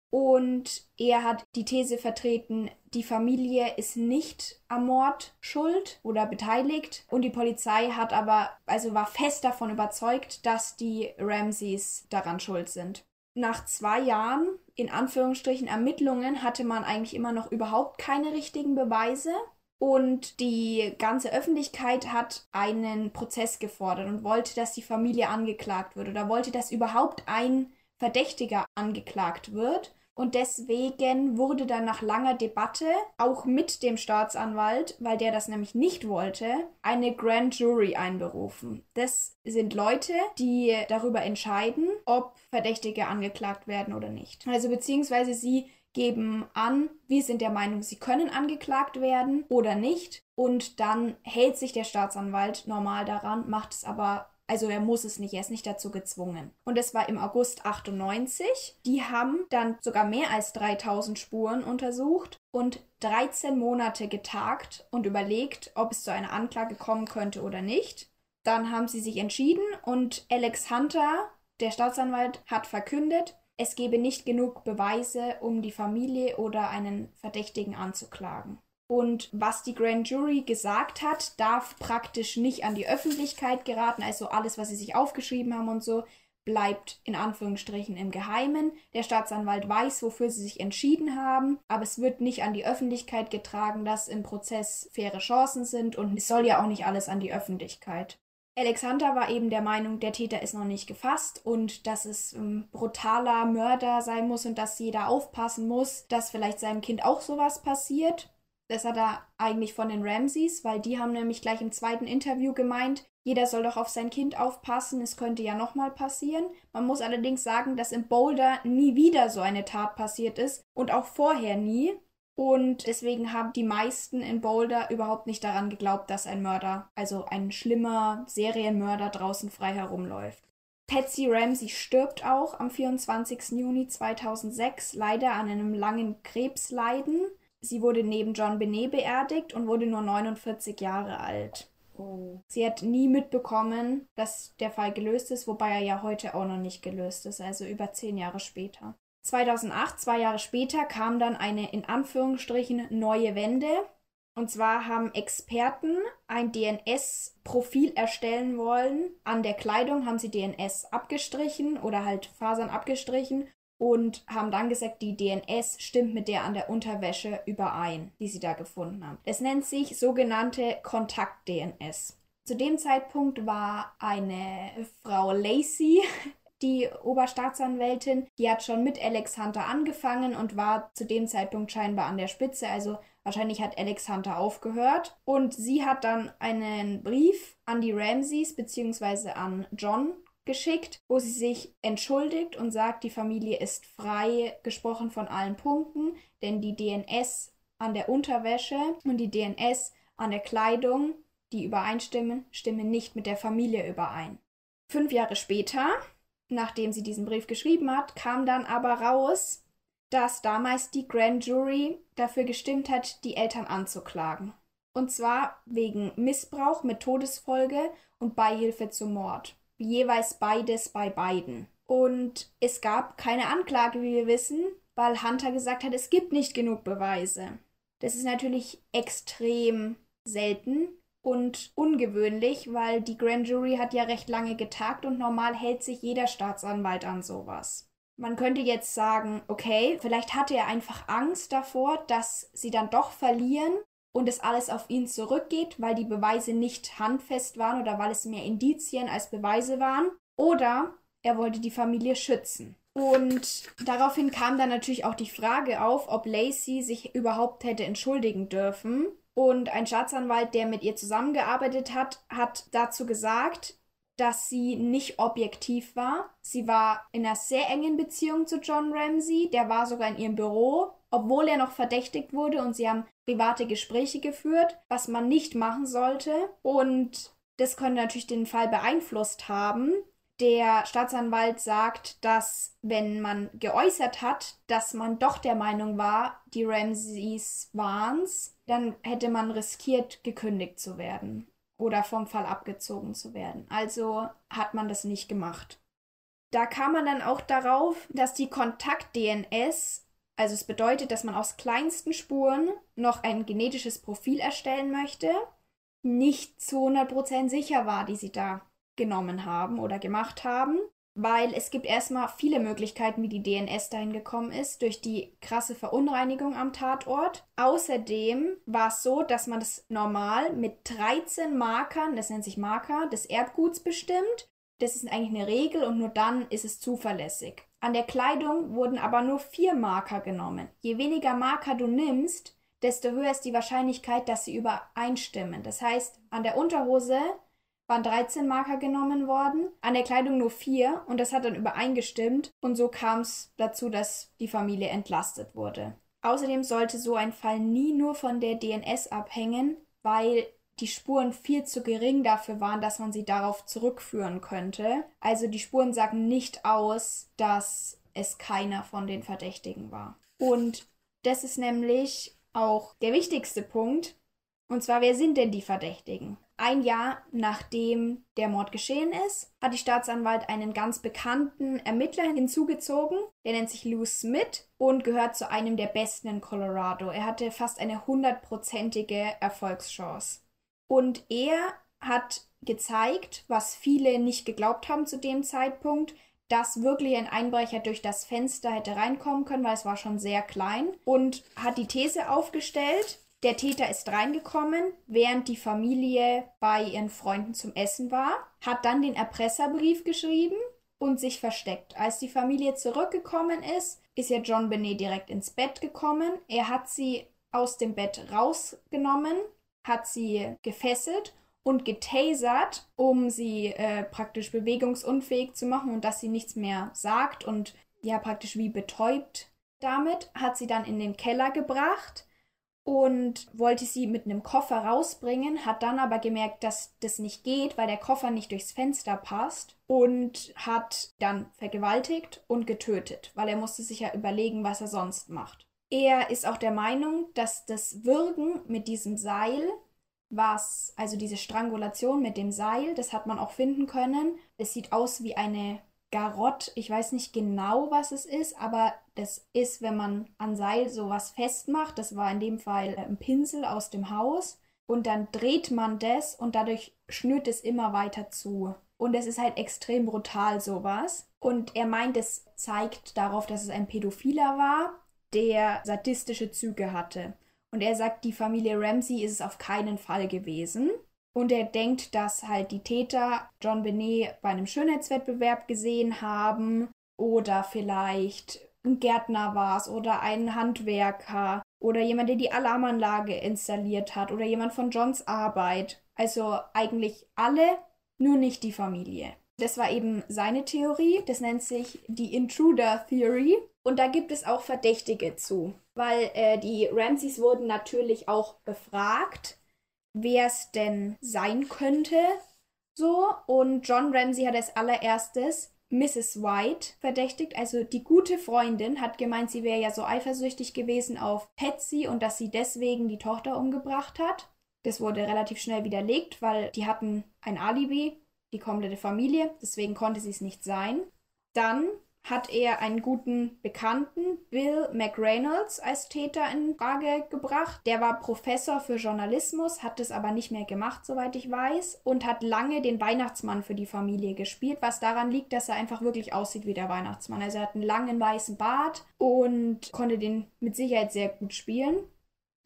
und er hat die These vertreten, die Familie ist nicht am Mord schuld oder beteiligt. Und die Polizei hat aber, also war fest davon überzeugt, dass die Ramseys daran schuld sind. Nach zwei Jahren, in Anführungsstrichen, Ermittlungen hatte man eigentlich immer noch überhaupt keine richtigen Beweise. Und die ganze Öffentlichkeit hat einen Prozess gefordert und wollte, dass die Familie angeklagt wird oder wollte, dass überhaupt ein Verdächtiger angeklagt wird. Und deswegen wurde dann nach langer Debatte, auch mit dem Staatsanwalt, weil der das nämlich nicht wollte, eine Grand Jury einberufen. Das sind Leute, die darüber entscheiden, ob Verdächtige angeklagt werden oder nicht. Also beziehungsweise sie geben an, wir sind der Meinung, sie können angeklagt werden oder nicht. Und dann hält sich der Staatsanwalt normal daran, macht es aber also er muss es nicht, er ist nicht dazu gezwungen. Und es war im August 98. Die haben dann sogar mehr als 3000 Spuren untersucht und 13 Monate getagt und überlegt, ob es zu einer Anklage kommen könnte oder nicht. Dann haben sie sich entschieden und Alex Hunter, der Staatsanwalt, hat verkündet, es gebe nicht genug Beweise, um die Familie oder einen Verdächtigen anzuklagen. Und was die Grand Jury gesagt hat, darf praktisch nicht an die Öffentlichkeit geraten. Also alles, was sie sich aufgeschrieben haben und so, bleibt in Anführungsstrichen im Geheimen. Der Staatsanwalt weiß, wofür sie sich entschieden haben, aber es wird nicht an die Öffentlichkeit getragen, dass im Prozess faire Chancen sind und es soll ja auch nicht alles an die Öffentlichkeit. Alexander war eben der Meinung, der Täter ist noch nicht gefasst und dass es ein brutaler Mörder sein muss und dass jeder aufpassen muss, dass vielleicht seinem Kind auch sowas passiert. Das hat er eigentlich von den Ramseys, weil die haben nämlich gleich im zweiten Interview gemeint, jeder soll doch auf sein Kind aufpassen, es könnte ja nochmal passieren. Man muss allerdings sagen, dass im Boulder nie wieder so eine Tat passiert ist und auch vorher nie. Und deswegen haben die meisten in Boulder überhaupt nicht daran geglaubt, dass ein Mörder, also ein schlimmer Serienmörder draußen frei herumläuft. Patsy Ramsey stirbt auch am 24. Juni 2006 leider an einem langen Krebsleiden. Sie wurde neben John Benet beerdigt und wurde nur 49 Jahre alt. Oh. Sie hat nie mitbekommen, dass der Fall gelöst ist, wobei er ja heute auch noch nicht gelöst ist, also über zehn Jahre später. 2008, zwei Jahre später, kam dann eine in Anführungsstrichen neue Wende. Und zwar haben Experten ein DNS-Profil erstellen wollen. An der Kleidung haben sie DNS abgestrichen oder halt Fasern abgestrichen und haben dann gesagt, die DNS stimmt mit der an der Unterwäsche überein, die sie da gefunden haben. Es nennt sich sogenannte Kontakt-DNS. Zu dem Zeitpunkt war eine Frau Lacey die Oberstaatsanwältin, die hat schon mit Alex Hunter angefangen und war zu dem Zeitpunkt scheinbar an der Spitze, also wahrscheinlich hat Alex Hunter aufgehört. Und sie hat dann einen Brief an die Ramseys bzw. an John geschickt, wo sie sich entschuldigt und sagt, die Familie ist frei gesprochen von allen Punkten, denn die DNS an der Unterwäsche und die DNS an der Kleidung, die übereinstimmen, stimmen nicht mit der Familie überein. Fünf Jahre später, nachdem sie diesen Brief geschrieben hat, kam dann aber raus, dass damals die Grand Jury dafür gestimmt hat, die Eltern anzuklagen. Und zwar wegen Missbrauch mit Todesfolge und Beihilfe zum Mord jeweils beides bei beiden. Und es gab keine Anklage, wie wir wissen, weil Hunter gesagt hat, es gibt nicht genug Beweise. Das ist natürlich extrem selten und ungewöhnlich, weil die Grand Jury hat ja recht lange getagt und normal hält sich jeder Staatsanwalt an sowas. Man könnte jetzt sagen, okay, vielleicht hatte er einfach Angst davor, dass sie dann doch verlieren und es alles auf ihn zurückgeht, weil die Beweise nicht handfest waren oder weil es mehr Indizien als Beweise waren. Oder er wollte die Familie schützen. Und daraufhin kam dann natürlich auch die Frage auf, ob Lacey sich überhaupt hätte entschuldigen dürfen. Und ein Staatsanwalt, der mit ihr zusammengearbeitet hat, hat dazu gesagt, dass sie nicht objektiv war. Sie war in einer sehr engen Beziehung zu John Ramsey. Der war sogar in ihrem Büro, obwohl er noch verdächtigt wurde und sie haben private Gespräche geführt, was man nicht machen sollte. Und das könnte natürlich den Fall beeinflusst haben. Der Staatsanwalt sagt, dass wenn man geäußert hat, dass man doch der Meinung war, die Ramseys waren's, dann hätte man riskiert, gekündigt zu werden oder vom Fall abgezogen zu werden. Also hat man das nicht gemacht. Da kam man dann auch darauf, dass die Kontakt-DNS, also es bedeutet, dass man aus kleinsten Spuren noch ein genetisches Profil erstellen möchte, nicht zu 100% sicher war, die sie da genommen haben oder gemacht haben weil es gibt erstmal viele Möglichkeiten, wie die DNS dahin gekommen ist, durch die krasse Verunreinigung am Tatort. Außerdem war es so, dass man das normal mit 13 Markern, das nennt sich Marker, des Erbguts bestimmt. Das ist eigentlich eine Regel und nur dann ist es zuverlässig. An der Kleidung wurden aber nur vier Marker genommen. Je weniger Marker du nimmst, desto höher ist die Wahrscheinlichkeit, dass sie übereinstimmen. Das heißt, an der Unterhose waren 13 Marker genommen worden, an der Kleidung nur 4 und das hat dann übereingestimmt und so kam es dazu, dass die Familie entlastet wurde. Außerdem sollte so ein Fall nie nur von der DNS abhängen, weil die Spuren viel zu gering dafür waren, dass man sie darauf zurückführen könnte. Also die Spuren sagen nicht aus, dass es keiner von den Verdächtigen war. Und das ist nämlich auch der wichtigste Punkt. Und zwar, wer sind denn die Verdächtigen? Ein Jahr nachdem der Mord geschehen ist, hat die Staatsanwalt einen ganz bekannten Ermittler hinzugezogen. Der nennt sich Lou Smith und gehört zu einem der besten in Colorado. Er hatte fast eine hundertprozentige Erfolgschance. Und er hat gezeigt, was viele nicht geglaubt haben zu dem Zeitpunkt, dass wirklich ein Einbrecher durch das Fenster hätte reinkommen können, weil es war schon sehr klein und hat die These aufgestellt, der Täter ist reingekommen, während die Familie bei ihren Freunden zum Essen war, hat dann den Erpresserbrief geschrieben und sich versteckt. Als die Familie zurückgekommen ist, ist ja John Benet direkt ins Bett gekommen. Er hat sie aus dem Bett rausgenommen, hat sie gefesselt und getasert, um sie äh, praktisch bewegungsunfähig zu machen und dass sie nichts mehr sagt und ja praktisch wie betäubt. Damit hat sie dann in den Keller gebracht und wollte sie mit einem Koffer rausbringen, hat dann aber gemerkt, dass das nicht geht, weil der Koffer nicht durchs Fenster passt und hat dann vergewaltigt und getötet, weil er musste sich ja überlegen, was er sonst macht. Er ist auch der Meinung, dass das Würgen mit diesem Seil, was, also diese Strangulation mit dem Seil, das hat man auch finden können. Es sieht aus wie eine Garott. Ich weiß nicht genau, was es ist, aber das ist, wenn man an Seil sowas festmacht. Das war in dem Fall ein Pinsel aus dem Haus. Und dann dreht man das und dadurch schnürt es immer weiter zu. Und es ist halt extrem brutal sowas. Und er meint, es zeigt darauf, dass es ein Pädophiler war, der sadistische Züge hatte. Und er sagt, die Familie Ramsey ist es auf keinen Fall gewesen. Und er denkt, dass halt die Täter John Benet bei einem Schönheitswettbewerb gesehen haben oder vielleicht ein Gärtner war es oder ein Handwerker oder jemand, der die Alarmanlage installiert hat oder jemand von Johns Arbeit. Also eigentlich alle, nur nicht die Familie. Das war eben seine Theorie. Das nennt sich die Intruder Theory. Und da gibt es auch Verdächtige zu. Weil äh, die Ramseys wurden natürlich auch befragt wer es denn sein könnte. So, und John Ramsey hat als allererstes Mrs. White verdächtigt, also die gute Freundin, hat gemeint, sie wäre ja so eifersüchtig gewesen auf Patsy und dass sie deswegen die Tochter umgebracht hat. Das wurde relativ schnell widerlegt, weil die hatten ein Alibi, die komplette Familie, deswegen konnte sie es nicht sein. Dann hat er einen guten Bekannten, Bill McReynolds, als Täter in Frage gebracht. Der war Professor für Journalismus, hat es aber nicht mehr gemacht, soweit ich weiß, und hat lange den Weihnachtsmann für die Familie gespielt, was daran liegt, dass er einfach wirklich aussieht wie der Weihnachtsmann. Also er hat einen langen weißen Bart und konnte den mit Sicherheit sehr gut spielen.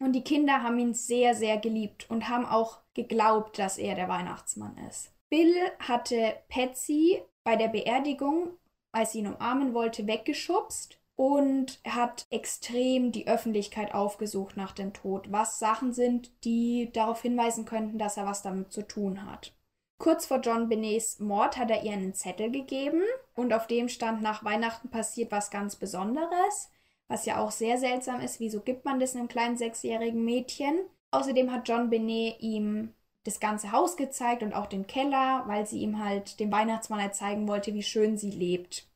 Und die Kinder haben ihn sehr, sehr geliebt und haben auch geglaubt, dass er der Weihnachtsmann ist. Bill hatte Patsy bei der Beerdigung, als sie ihn umarmen wollte, weggeschubst und hat extrem die Öffentlichkeit aufgesucht nach dem Tod, was Sachen sind, die darauf hinweisen könnten, dass er was damit zu tun hat. Kurz vor John Benets Mord hat er ihr einen Zettel gegeben und auf dem stand nach Weihnachten passiert was ganz Besonderes, was ja auch sehr seltsam ist. Wieso gibt man das einem kleinen sechsjährigen Mädchen? Außerdem hat John Benet ihm das ganze Haus gezeigt und auch den Keller, weil sie ihm halt dem Weihnachtsmann zeigen wollte, wie schön sie lebt.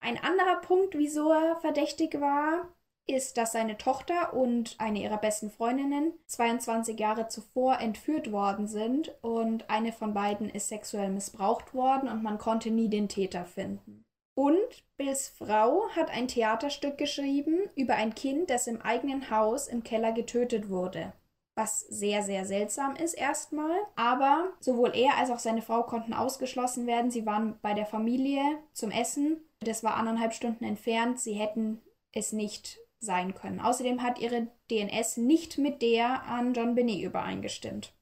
Ein anderer Punkt, wieso er verdächtig war, ist, dass seine Tochter und eine ihrer besten Freundinnen 22 Jahre zuvor entführt worden sind und eine von beiden ist sexuell missbraucht worden und man konnte nie den Täter finden. Und Bills Frau hat ein Theaterstück geschrieben über ein Kind, das im eigenen Haus im Keller getötet wurde. Was sehr, sehr seltsam ist erstmal. Aber sowohl er als auch seine Frau konnten ausgeschlossen werden. Sie waren bei der Familie zum Essen das war anderthalb Stunden entfernt. Sie hätten es nicht sein können. Außerdem hat ihre DNS nicht mit der an John Binney übereingestimmt.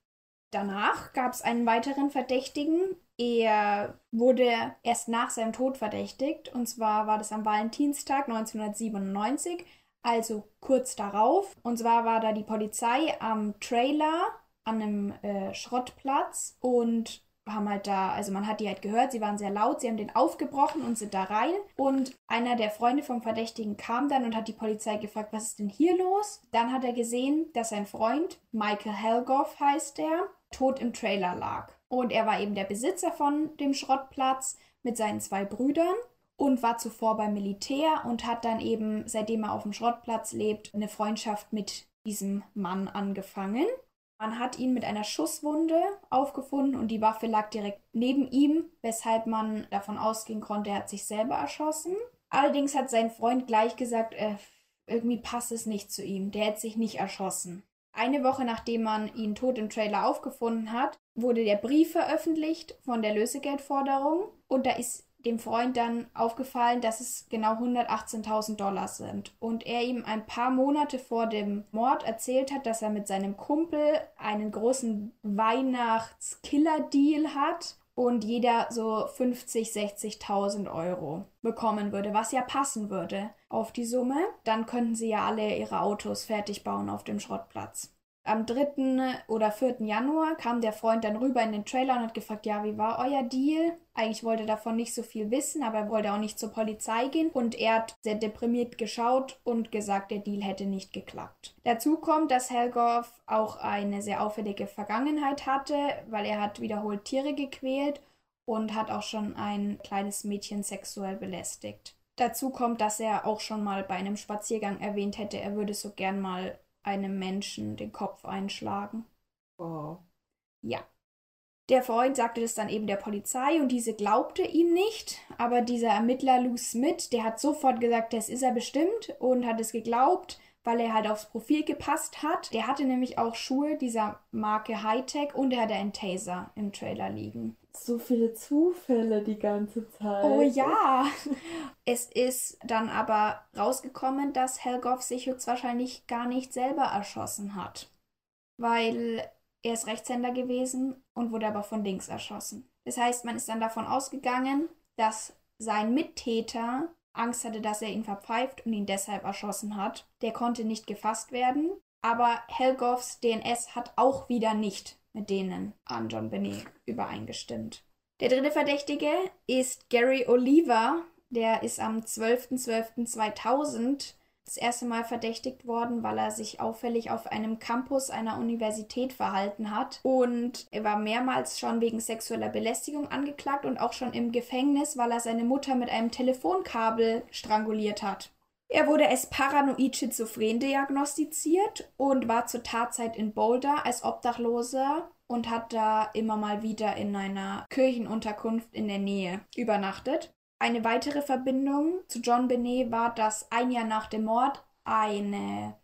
Danach gab es einen weiteren Verdächtigen. Er wurde erst nach seinem Tod verdächtigt. Und zwar war das am Valentinstag 1997, also kurz darauf. Und zwar war da die Polizei am Trailer an einem äh, Schrottplatz und haben halt da, also man hat die halt gehört, sie waren sehr laut, sie haben den aufgebrochen und sind da rein. Und einer der Freunde vom Verdächtigen kam dann und hat die Polizei gefragt, was ist denn hier los? Dann hat er gesehen, dass sein Freund, Michael Helgoff heißt er, tot im Trailer lag. Und er war eben der Besitzer von dem Schrottplatz mit seinen zwei Brüdern und war zuvor beim Militär und hat dann eben, seitdem er auf dem Schrottplatz lebt, eine Freundschaft mit diesem Mann angefangen. Man hat ihn mit einer Schusswunde aufgefunden und die Waffe lag direkt neben ihm, weshalb man davon ausgehen konnte, er hat sich selber erschossen. Allerdings hat sein Freund gleich gesagt, äh, irgendwie passt es nicht zu ihm, der hätte sich nicht erschossen. Eine Woche nachdem man ihn tot im Trailer aufgefunden hat, wurde der Brief veröffentlicht von der Lösegeldforderung und da ist dem Freund dann aufgefallen, dass es genau 118.000 Dollar sind. Und er ihm ein paar Monate vor dem Mord erzählt hat, dass er mit seinem Kumpel einen großen Weihnachts-Killer-Deal hat und jeder so 50, 60.000 Euro bekommen würde, was ja passen würde auf die Summe. Dann könnten sie ja alle ihre Autos fertig bauen auf dem Schrottplatz am 3. oder 4. Januar kam der Freund dann rüber in den Trailer und hat gefragt, ja, wie war euer Deal? Eigentlich wollte er davon nicht so viel wissen, aber er wollte auch nicht zur Polizei gehen und er hat sehr deprimiert geschaut und gesagt, der Deal hätte nicht geklappt. Dazu kommt, dass Helgoff auch eine sehr auffällige Vergangenheit hatte, weil er hat wiederholt Tiere gequält und hat auch schon ein kleines Mädchen sexuell belästigt. Dazu kommt, dass er auch schon mal bei einem Spaziergang erwähnt hätte, er würde so gern mal einem Menschen den Kopf einschlagen. Wow. Ja. Der Freund sagte das dann eben der Polizei und diese glaubte ihm nicht, aber dieser Ermittler Lou Smith, der hat sofort gesagt, das ist er bestimmt und hat es geglaubt, weil er halt aufs Profil gepasst hat. Der hatte nämlich auch Schuhe dieser Marke Hightech und er hatte einen Taser im Trailer liegen. So viele Zufälle die ganze Zeit. Oh ja. es ist dann aber rausgekommen, dass Helgoff sich höchstwahrscheinlich gar nicht selber erschossen hat. Weil er ist Rechtshänder gewesen und wurde aber von links erschossen. Das heißt, man ist dann davon ausgegangen, dass sein Mittäter Angst hatte, dass er ihn verpfeift und ihn deshalb erschossen hat. Der konnte nicht gefasst werden, aber Helgoffs DNS hat auch wieder nicht mit denen an John Benet übereingestimmt. Der dritte Verdächtige ist Gary Oliver. Der ist am 12.12.2000 das erste Mal verdächtigt worden, weil er sich auffällig auf einem Campus einer Universität verhalten hat. Und er war mehrmals schon wegen sexueller Belästigung angeklagt und auch schon im Gefängnis, weil er seine Mutter mit einem Telefonkabel stranguliert hat. Er wurde als paranoid schizophren diagnostiziert und war zur Tatzeit in Boulder als Obdachloser und hat da immer mal wieder in einer Kirchenunterkunft in der Nähe übernachtet. Eine weitere Verbindung zu John Benet war, dass ein Jahr nach dem Mord eine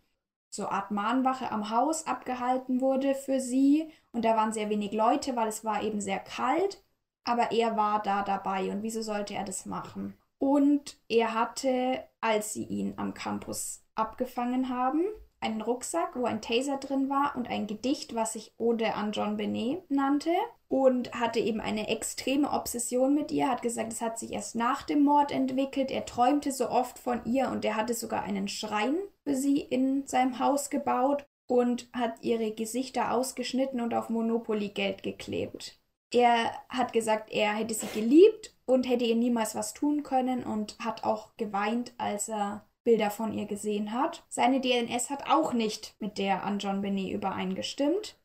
so Art Mahnwache am Haus abgehalten wurde für sie und da waren sehr wenig Leute, weil es war eben sehr kalt, aber er war da dabei und wieso sollte er das machen? Und er hatte, als sie ihn am Campus abgefangen haben, einen Rucksack, wo ein Taser drin war und ein Gedicht, was sich Ode an John Benet nannte und hatte eben eine extreme Obsession mit ihr, hat gesagt, es hat sich erst nach dem Mord entwickelt. Er träumte so oft von ihr und er hatte sogar einen Schrein für sie in seinem Haus gebaut und hat ihre Gesichter ausgeschnitten und auf Monopoly Geld geklebt. Er hat gesagt, er hätte sie geliebt und hätte ihr niemals was tun können und hat auch geweint, als er Bilder von ihr gesehen hat. Seine DNS hat auch nicht mit der an John Benet übereingestimmt.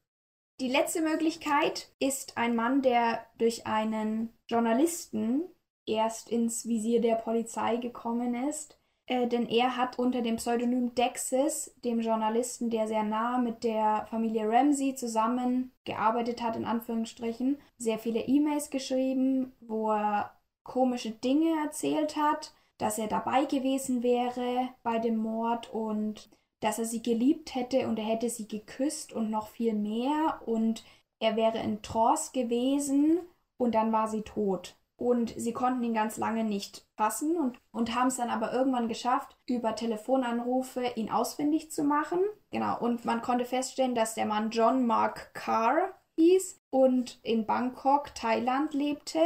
Die letzte Möglichkeit ist ein Mann, der durch einen Journalisten erst ins Visier der Polizei gekommen ist. Äh, denn er hat unter dem Pseudonym Dexis, dem Journalisten, der sehr nah mit der Familie Ramsey zusammengearbeitet hat, in Anführungsstrichen, sehr viele E-Mails geschrieben, wo er komische Dinge erzählt hat, dass er dabei gewesen wäre bei dem Mord und dass er sie geliebt hätte und er hätte sie geküsst und noch viel mehr und er wäre in Trance gewesen und dann war sie tot. Und sie konnten ihn ganz lange nicht fassen und, und haben es dann aber irgendwann geschafft, über Telefonanrufe ihn ausfindig zu machen. Genau, und man konnte feststellen, dass der Mann John Mark Carr hieß und in Bangkok, Thailand lebte.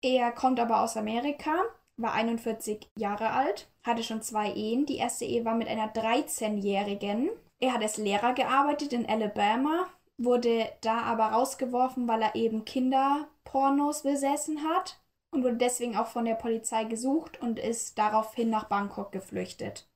Er kommt aber aus Amerika war 41 Jahre alt, hatte schon zwei Ehen. Die erste Ehe war mit einer 13-Jährigen. Er hat als Lehrer gearbeitet in Alabama, wurde da aber rausgeworfen, weil er eben Kinderpornos besessen hat und wurde deswegen auch von der Polizei gesucht und ist daraufhin nach Bangkok geflüchtet.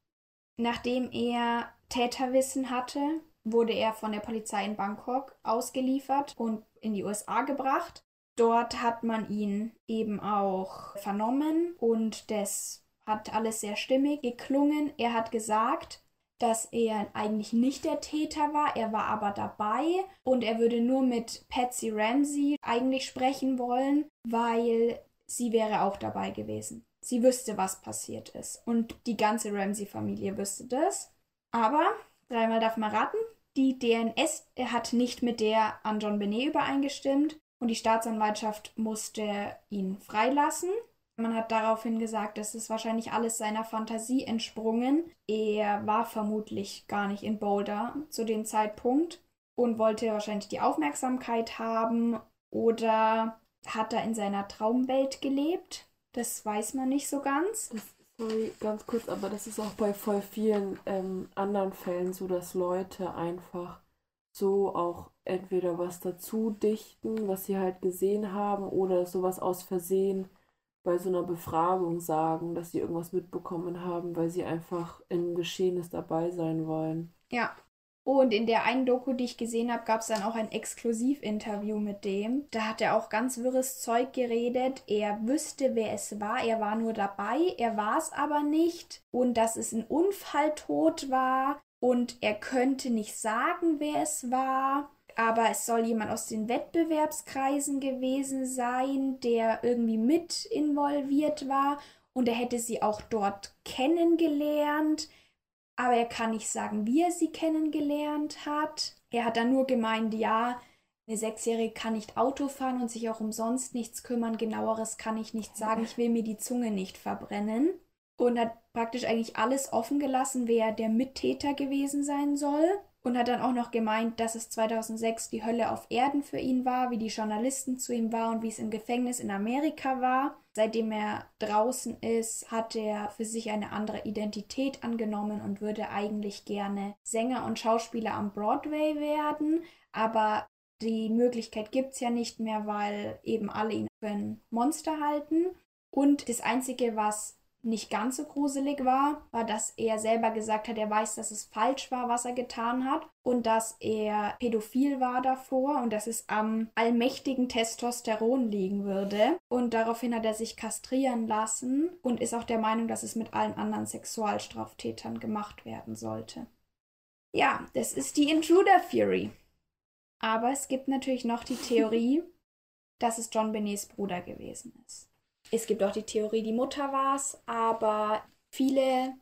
Nachdem er Täterwissen hatte, wurde er von der Polizei in Bangkok ausgeliefert und in die USA gebracht. Dort hat man ihn eben auch vernommen und das hat alles sehr stimmig geklungen. Er hat gesagt, dass er eigentlich nicht der Täter war, er war aber dabei und er würde nur mit Patsy Ramsey eigentlich sprechen wollen, weil sie wäre auch dabei gewesen. Sie wüsste, was passiert ist und die ganze Ramsey-Familie wüsste das. Aber, dreimal darf man raten, die DNS hat nicht mit der an John Benet übereingestimmt und die Staatsanwaltschaft musste ihn freilassen. Man hat daraufhin gesagt, das ist wahrscheinlich alles seiner Fantasie entsprungen. Er war vermutlich gar nicht in Boulder zu dem Zeitpunkt und wollte wahrscheinlich die Aufmerksamkeit haben oder hat er in seiner Traumwelt gelebt. Das weiß man nicht so ganz. Das, sorry, ganz kurz, aber das ist auch bei voll vielen ähm, anderen Fällen so, dass Leute einfach so auch entweder was dazu dichten, was sie halt gesehen haben, oder sowas aus Versehen bei so einer Befragung sagen, dass sie irgendwas mitbekommen haben, weil sie einfach im Geschehnis dabei sein wollen. Ja. Und in der einen Doku, die ich gesehen habe, gab es dann auch ein Exklusivinterview mit dem. Da hat er auch ganz wirres Zeug geredet. Er wüsste, wer es war. Er war nur dabei. Er war es aber nicht. Und dass es ein Unfalltod war. Und er könnte nicht sagen, wer es war aber es soll jemand aus den Wettbewerbskreisen gewesen sein, der irgendwie mit involviert war und er hätte sie auch dort kennengelernt, aber er kann nicht sagen, wie er sie kennengelernt hat. Er hat dann nur gemeint, ja, eine Sechsjährige kann nicht Auto fahren und sich auch umsonst nichts kümmern, genaueres kann ich nicht sagen, ich will mir die Zunge nicht verbrennen. Und hat praktisch eigentlich alles offen gelassen, wer der Mittäter gewesen sein soll und hat dann auch noch gemeint, dass es 2006 die Hölle auf Erden für ihn war, wie die Journalisten zu ihm waren und wie es im Gefängnis in Amerika war. Seitdem er draußen ist, hat er für sich eine andere Identität angenommen und würde eigentlich gerne Sänger und Schauspieler am Broadway werden, aber die Möglichkeit gibt es ja nicht mehr, weil eben alle ihn für ein Monster halten. Und das Einzige, was nicht ganz so gruselig war, war, dass er selber gesagt hat, er weiß, dass es falsch war, was er getan hat und dass er pädophil war davor und dass es am allmächtigen Testosteron liegen würde. Und daraufhin hat er sich kastrieren lassen und ist auch der Meinung, dass es mit allen anderen Sexualstraftätern gemacht werden sollte. Ja, das ist die Intruder Theory. Aber es gibt natürlich noch die Theorie, dass es John Benets Bruder gewesen ist. Es gibt auch die Theorie, die Mutter war es, aber viele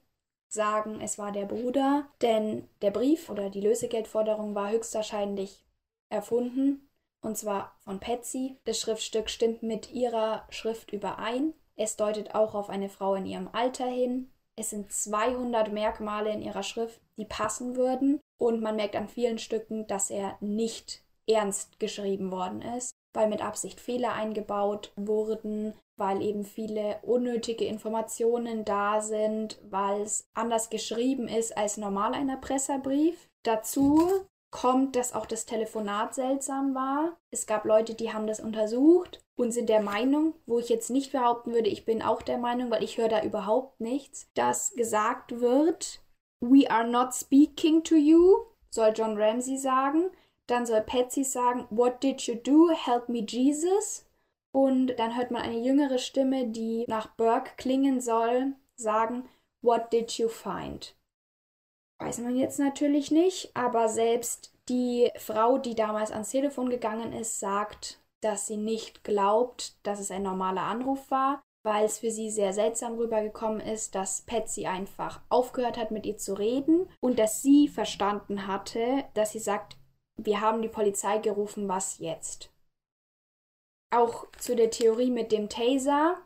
sagen, es war der Bruder, denn der Brief oder die Lösegeldforderung war höchstwahrscheinlich erfunden, und zwar von Patsy. Das Schriftstück stimmt mit ihrer Schrift überein. Es deutet auch auf eine Frau in ihrem Alter hin. es sind 200 Merkmale in ihrer Schrift, die passen würden. Und man merkt an vielen Stücken, dass er nicht ernst geschrieben worden ist, weil mit Absicht Fehler eingebaut wurden, weil eben viele unnötige Informationen da sind, weil es anders geschrieben ist als normal ein Erpresserbrief. Dazu kommt, dass auch das Telefonat seltsam war. Es gab Leute, die haben das untersucht und sind der Meinung, wo ich jetzt nicht behaupten würde, ich bin auch der Meinung, weil ich höre da überhaupt nichts, dass gesagt wird, We are not speaking to you, soll John Ramsey sagen. Dann soll Patsy sagen, What did you do? Help me, Jesus. Und dann hört man eine jüngere Stimme, die nach Burke klingen soll, sagen, What did you find? Weiß man jetzt natürlich nicht, aber selbst die Frau, die damals ans Telefon gegangen ist, sagt, dass sie nicht glaubt, dass es ein normaler Anruf war, weil es für sie sehr seltsam rübergekommen ist, dass Patsy einfach aufgehört hat, mit ihr zu reden und dass sie verstanden hatte, dass sie sagt, wir haben die Polizei gerufen, was jetzt? Auch zu der Theorie mit dem Taser.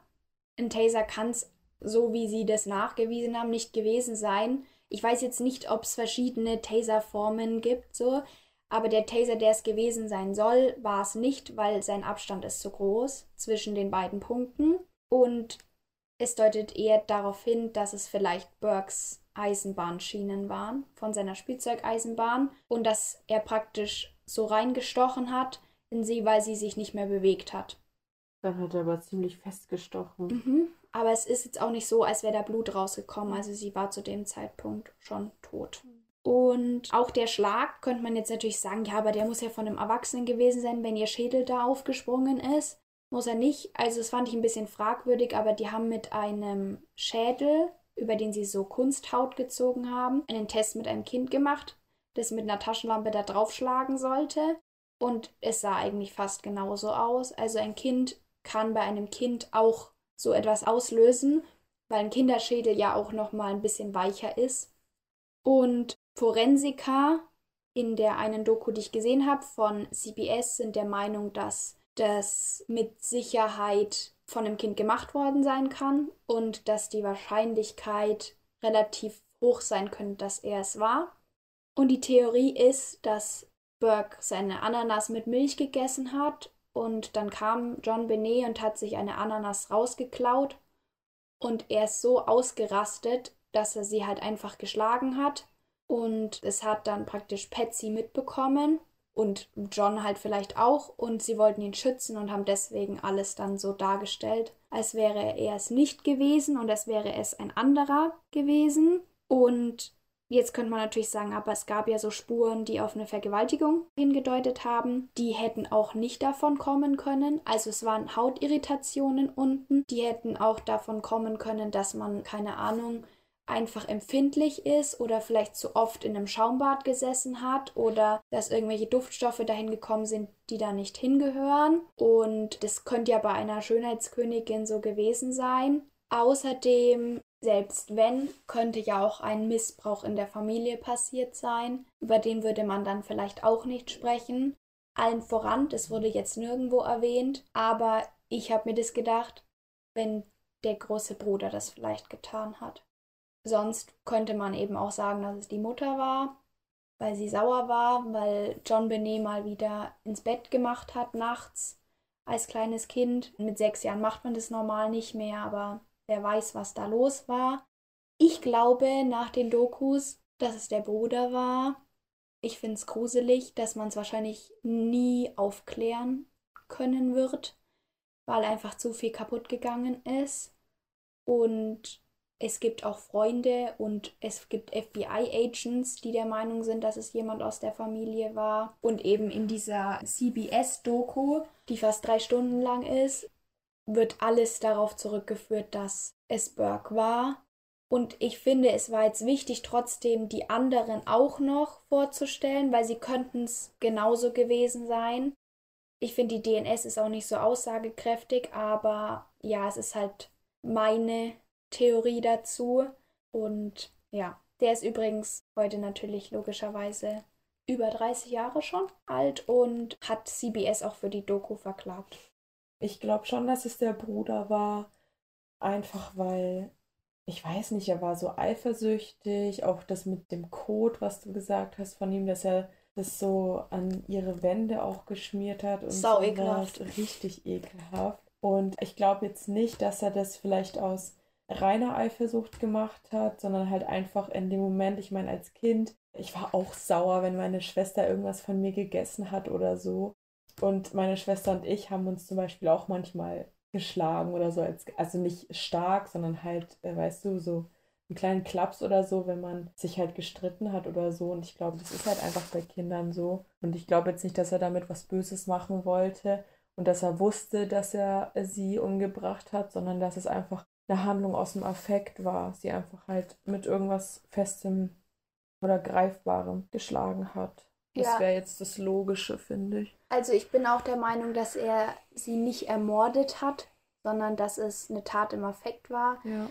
Ein Taser kann es, so wie sie das nachgewiesen haben, nicht gewesen sein. Ich weiß jetzt nicht, ob es verschiedene Taser-Formen gibt, so, aber der Taser, der es gewesen sein soll, war es nicht, weil sein Abstand ist zu groß zwischen den beiden Punkten. Und es deutet eher darauf hin, dass es vielleicht Burkes Eisenbahnschienen waren von seiner Spielzeugeisenbahn und dass er praktisch so reingestochen hat in sie, weil sie sich nicht mehr bewegt hat. Dann hat er aber ziemlich festgestochen. Mhm. Aber es ist jetzt auch nicht so, als wäre da Blut rausgekommen. Also sie war zu dem Zeitpunkt schon tot. Und auch der Schlag könnte man jetzt natürlich sagen, ja, aber der muss ja von einem Erwachsenen gewesen sein, wenn ihr Schädel da aufgesprungen ist. Muss er nicht. Also das fand ich ein bisschen fragwürdig, aber die haben mit einem Schädel, über den sie so Kunsthaut gezogen haben, einen Test mit einem Kind gemacht, das mit einer Taschenlampe da draufschlagen sollte. Und es sah eigentlich fast genauso aus. Also ein Kind kann bei einem Kind auch so etwas auslösen, weil ein Kinderschädel ja auch noch mal ein bisschen weicher ist. Und Forensiker in der einen Doku, die ich gesehen habe von CBS, sind der Meinung, dass das mit Sicherheit von einem Kind gemacht worden sein kann und dass die Wahrscheinlichkeit relativ hoch sein könnte, dass er es war. Und die Theorie ist, dass Burke seine Ananas mit Milch gegessen hat und dann kam John Benet und hat sich eine Ananas rausgeklaut und er ist so ausgerastet, dass er sie halt einfach geschlagen hat und es hat dann praktisch Patsy mitbekommen und John halt vielleicht auch und sie wollten ihn schützen und haben deswegen alles dann so dargestellt, als wäre er es nicht gewesen und als wäre es ein anderer gewesen und Jetzt könnte man natürlich sagen, aber es gab ja so Spuren, die auf eine Vergewaltigung hingedeutet haben. Die hätten auch nicht davon kommen können. Also es waren Hautirritationen unten. Die hätten auch davon kommen können, dass man, keine Ahnung, einfach empfindlich ist oder vielleicht zu oft in einem Schaumbad gesessen hat oder dass irgendwelche Duftstoffe dahin gekommen sind, die da nicht hingehören. Und das könnte ja bei einer Schönheitskönigin so gewesen sein. Außerdem, selbst wenn, könnte ja auch ein Missbrauch in der Familie passiert sein. Über den würde man dann vielleicht auch nicht sprechen. Allen voran, das wurde jetzt nirgendwo erwähnt, aber ich habe mir das gedacht, wenn der große Bruder das vielleicht getan hat. Sonst könnte man eben auch sagen, dass es die Mutter war, weil sie sauer war, weil John Benet mal wieder ins Bett gemacht hat nachts als kleines Kind. Mit sechs Jahren macht man das normal nicht mehr, aber wer weiß, was da los war. Ich glaube nach den Dokus, dass es der Bruder war. Ich finde es gruselig, dass man es wahrscheinlich nie aufklären können wird, weil einfach zu viel kaputt gegangen ist. Und es gibt auch Freunde und es gibt FBI-Agents, die der Meinung sind, dass es jemand aus der Familie war. Und eben in dieser CBS-Doku, die fast drei Stunden lang ist, wird alles darauf zurückgeführt, dass es Burke war. Und ich finde, es war jetzt wichtig, trotzdem die anderen auch noch vorzustellen, weil sie könnten es genauso gewesen sein. Ich finde, die DNS ist auch nicht so aussagekräftig, aber ja, es ist halt meine Theorie dazu. Und ja, der ist übrigens heute natürlich logischerweise über 30 Jahre schon alt und hat CBS auch für die Doku verklagt. Ich glaube schon, dass es der Bruder war, einfach weil ich weiß nicht, er war so eifersüchtig, auch das mit dem Code, was du gesagt hast von ihm, dass er das so an ihre Wände auch geschmiert hat und Sau ekelhaft. richtig ekelhaft. Und ich glaube jetzt nicht, dass er das vielleicht aus reiner Eifersucht gemacht hat, sondern halt einfach in dem Moment, ich meine, als Kind, ich war auch sauer, wenn meine Schwester irgendwas von mir gegessen hat oder so. Und meine Schwester und ich haben uns zum Beispiel auch manchmal geschlagen oder so, als, also nicht stark, sondern halt, äh, weißt du, so einen kleinen Klaps oder so, wenn man sich halt gestritten hat oder so. Und ich glaube, das ist halt einfach bei Kindern so. Und ich glaube jetzt nicht, dass er damit was Böses machen wollte und dass er wusste, dass er sie umgebracht hat, sondern dass es einfach eine Handlung aus dem Affekt war. Sie einfach halt mit irgendwas Festem oder Greifbarem geschlagen hat. Das Ja. wäre jetzt das Logische, finde ich. Also ich bin auch der Meinung, dass er sie nicht ermordet hat, sondern dass es eine Tat im Affekt war. Ja.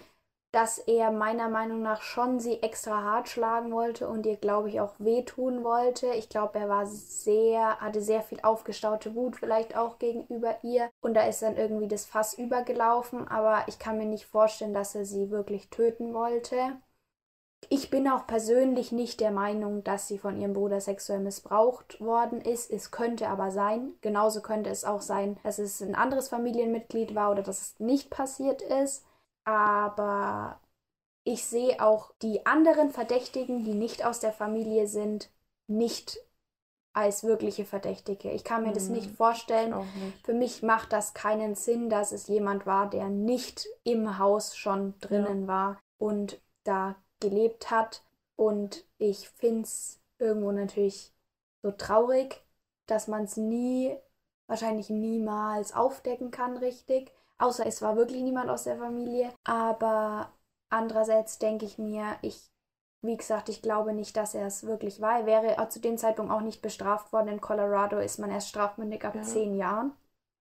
Dass er meiner Meinung nach schon sie extra hart schlagen wollte und ihr, glaube ich, auch wehtun wollte. Ich glaube, er war sehr, hatte sehr viel aufgestaute Wut vielleicht auch gegenüber ihr. Und da ist dann irgendwie das Fass übergelaufen. Aber ich kann mir nicht vorstellen, dass er sie wirklich töten wollte. Ich bin auch persönlich nicht der Meinung, dass sie von ihrem Bruder sexuell missbraucht worden ist. Es könnte aber sein. Genauso könnte es auch sein, dass es ein anderes Familienmitglied war oder dass es nicht passiert ist. Aber ich sehe auch die anderen Verdächtigen, die nicht aus der Familie sind, nicht als wirkliche Verdächtige. Ich kann mir das Mhm. nicht vorstellen. Auch nicht. Für mich macht das keinen Sinn, dass es jemand war, der nicht im Haus schon drinnen war und da gelebt hat. Und ich finde es irgendwo natürlich so traurig, dass man es nie, wahrscheinlich niemals aufdecken kann, richtig. Außer es war wirklich niemand aus der Familie. Aber andererseits denke ich mir, ich, wie gesagt, ich glaube nicht, dass er es wirklich war. Er wäre zu dem Zeitpunkt auch nicht bestraft worden. In Colorado ist man erst strafmündig ab Ja. zehn Jahren.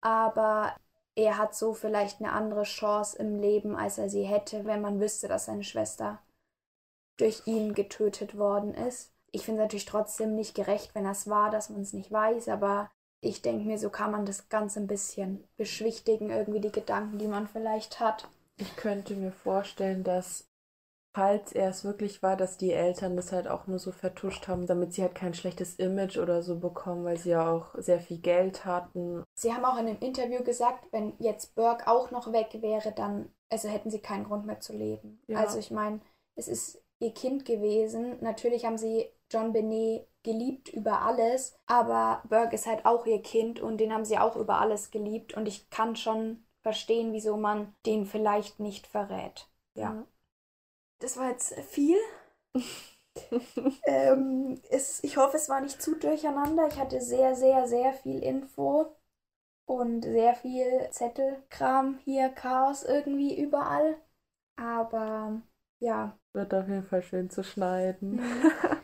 Aber er hat so vielleicht eine andere Chance im Leben, als er sie hätte, wenn man wüsste, dass seine Schwester durch ihn getötet worden ist. Ich finde es natürlich trotzdem nicht gerecht, wenn das war, dass man es nicht weiß, aber ich denke mir, so kann man das Ganze ein bisschen beschwichtigen, irgendwie die Gedanken, die man vielleicht hat. Ich könnte mir vorstellen, dass, falls er es wirklich war, dass die Eltern das halt auch nur so vertuscht haben, damit sie halt kein schlechtes Image oder so bekommen, weil sie ja auch sehr viel Geld hatten. Sie haben auch in einem Interview gesagt, wenn jetzt Burke auch noch weg wäre, dann also hätten sie keinen Grund mehr zu leben. Ja. Also ich meine, es ist ihr Kind gewesen. Natürlich haben sie John Benet geliebt über alles, aber Burke ist halt auch ihr Kind und den haben sie auch über alles geliebt und ich kann schon verstehen, wieso man den vielleicht nicht verrät. Ja. Das war jetzt viel. ähm, es, ich hoffe, es war nicht zu durcheinander. Ich hatte sehr, sehr, sehr viel Info und sehr viel Zettelkram hier, Chaos irgendwie überall. Aber ja, Wird auf jeden Fall schön zu schneiden.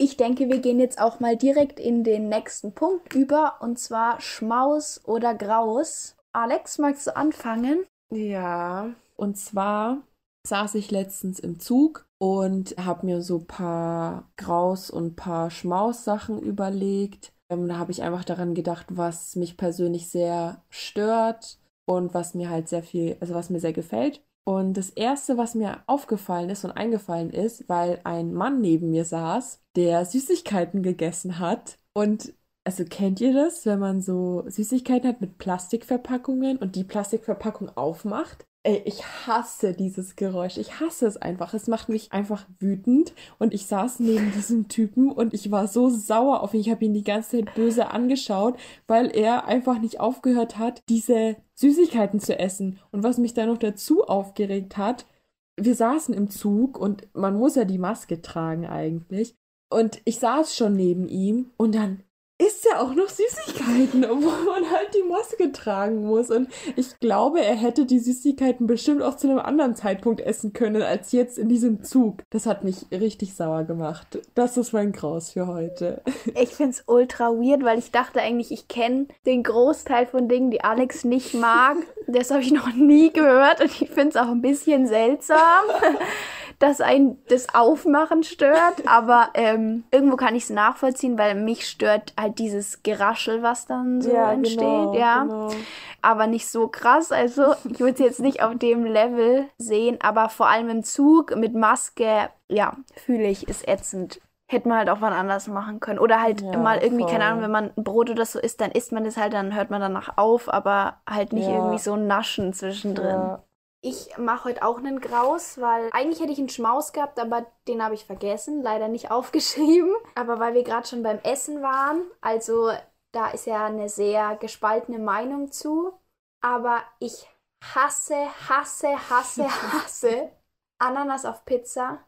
ich denke, wir gehen jetzt auch mal direkt in den nächsten Punkt über und zwar Schmaus oder Graus. Alex, magst du anfangen? Ja, und zwar saß ich letztens im Zug und habe mir so ein paar Graus und ein paar Schmaus-Sachen überlegt. Ähm, da habe ich einfach daran gedacht, was mich persönlich sehr stört und was mir halt sehr viel, also was mir sehr gefällt. Und das Erste, was mir aufgefallen ist und eingefallen ist, weil ein Mann neben mir saß, der Süßigkeiten gegessen hat. Und also kennt ihr das, wenn man so Süßigkeiten hat mit Plastikverpackungen und die Plastikverpackung aufmacht? Ey, ich hasse dieses Geräusch. Ich hasse es einfach. Es macht mich einfach wütend. Und ich saß neben diesem Typen und ich war so sauer auf ihn. Ich habe ihn die ganze Zeit böse angeschaut, weil er einfach nicht aufgehört hat, diese Süßigkeiten zu essen. Und was mich da noch dazu aufgeregt hat, wir saßen im Zug und man muss ja die Maske tragen eigentlich. Und ich saß schon neben ihm und dann isst er auch noch Süßigkeiten, obwohl man halt die Maske tragen muss. Und ich glaube, er hätte die Süßigkeiten bestimmt auch zu einem anderen Zeitpunkt essen können, als jetzt in diesem Zug. Das hat mich richtig sauer gemacht. Das ist mein Graus für heute. Ich finde es ultra weird, weil ich dachte eigentlich, ich kenne den Großteil von Dingen, die Alex nicht mag. Das habe ich noch nie gehört und ich finde es auch ein bisschen seltsam, dass ein das Aufmachen stört, aber ähm, irgendwo kann ich es nachvollziehen, weil mich stört halt dieses Geraschel, was dann so Ja, entsteht, genau, ja. genau. Aber nicht so krass. Also ich würde es jetzt nicht auf dem Level sehen, aber vor allem im Zug mit Maske, ja, fühle ich, ist ätzend. Hätte man halt auch was anderes machen können. Oder halt Ja, mal irgendwie, voll. keine Ahnung, wenn man ein Brot oder so isst, dann isst man das halt, dann hört man danach auf, aber halt nicht Ja. irgendwie so ein Naschen zwischendrin. Ja. Ich mache heute auch einen Graus, weil eigentlich hätte ich einen Schmaus gehabt, aber den habe ich vergessen, leider nicht aufgeschrieben. Aber weil wir gerade schon beim Essen waren, also da ist ja eine sehr gespaltene Meinung zu. Aber ich hasse, hasse, hasse, hasse Ananas auf Pizza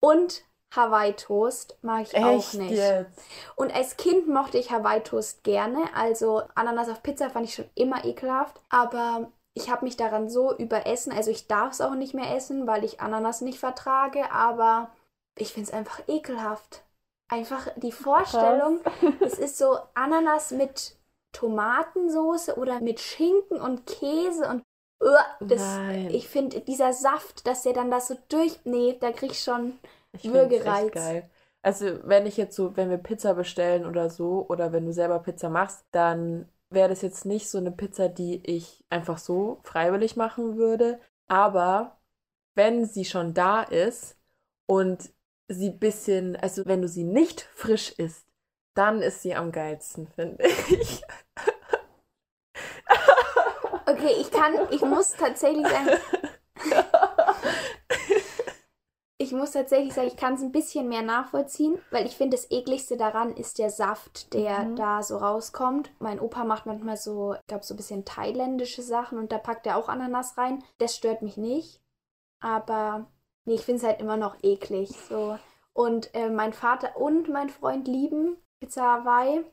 und Hawaii-Toast mag ich auch Echt nicht. jetzt? Und als Kind mochte ich Hawaii-Toast gerne. Also Ananas auf Pizza fand ich schon immer ekelhaft. Aber ich habe mich daran so überessen. Also ich darf es auch nicht mehr essen, weil ich Ananas nicht vertrage. Aber ich finde es einfach ekelhaft. Einfach die Vorstellung, es ist so Ananas mit Tomatensoße oder mit Schinken und Käse und Uah, das, Nein. ich finde dieser Saft, dass der dann das so durch. Nee, da krieg ich schon. Ich find's echt Würgereiz. geil. Also, wenn ich jetzt so, wenn wir Pizza bestellen oder so, oder wenn du selber Pizza machst, dann wäre das jetzt nicht so eine Pizza, die ich einfach so freiwillig machen würde. Aber wenn sie schon da ist und sie ein bisschen, also wenn du sie nicht frisch isst, dann ist sie am geilsten, finde ich. Okay, ich kann, ich muss tatsächlich sagen, ich muss tatsächlich sagen, ich kann es ein bisschen mehr nachvollziehen, weil ich finde, das ekligste daran ist der Saft, der Mhm. da so rauskommt. Mein Opa macht manchmal so, ich glaube, so ein bisschen thailändische Sachen und da packt er auch Ananas rein. Das stört mich nicht, aber nee, ich finde es halt immer noch eklig. So. Und äh, mein Vater und mein Freund lieben Pizza Hawaii.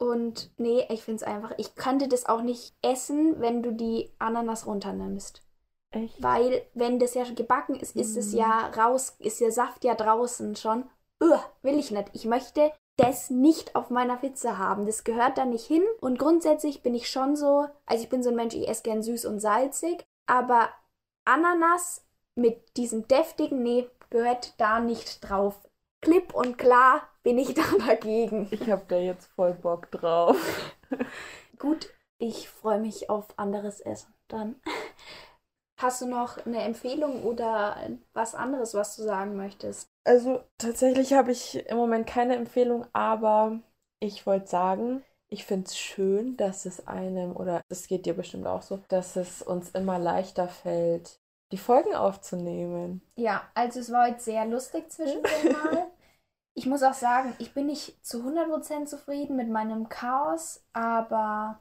Und nee, ich finde es einfach, ich könnte das auch nicht essen, wenn du die Ananas runternimmst. Echt? Weil, wenn das ja schon gebacken ist, ist es Mhm. ja raus, ist der Saft ja draußen schon. Uah, will ich nicht. Ich möchte das nicht auf meiner Pizza haben. Das gehört da nicht hin. Und grundsätzlich bin ich schon so, also ich bin so ein Mensch, ich esse gern süß und salzig, aber Ananas mit diesem deftigen, nee, gehört da nicht drauf. Klipp und klar bin ich da dagegen. Ich habe da jetzt voll Bock drauf. Gut, ich freue mich auf anderes Essen dann. Hast du noch eine Empfehlung oder was anderes, was du sagen möchtest? Also tatsächlich habe ich im Moment keine Empfehlung, aber ich wollte sagen, ich finde es schön, dass es einem, oder es geht dir bestimmt auch so, dass es uns immer leichter fällt, die Folgen aufzunehmen. Ja, also es war heute sehr lustig zwischendrin mal. Ich muss auch sagen, ich bin nicht zu 100% zufrieden mit meinem Chaos, aber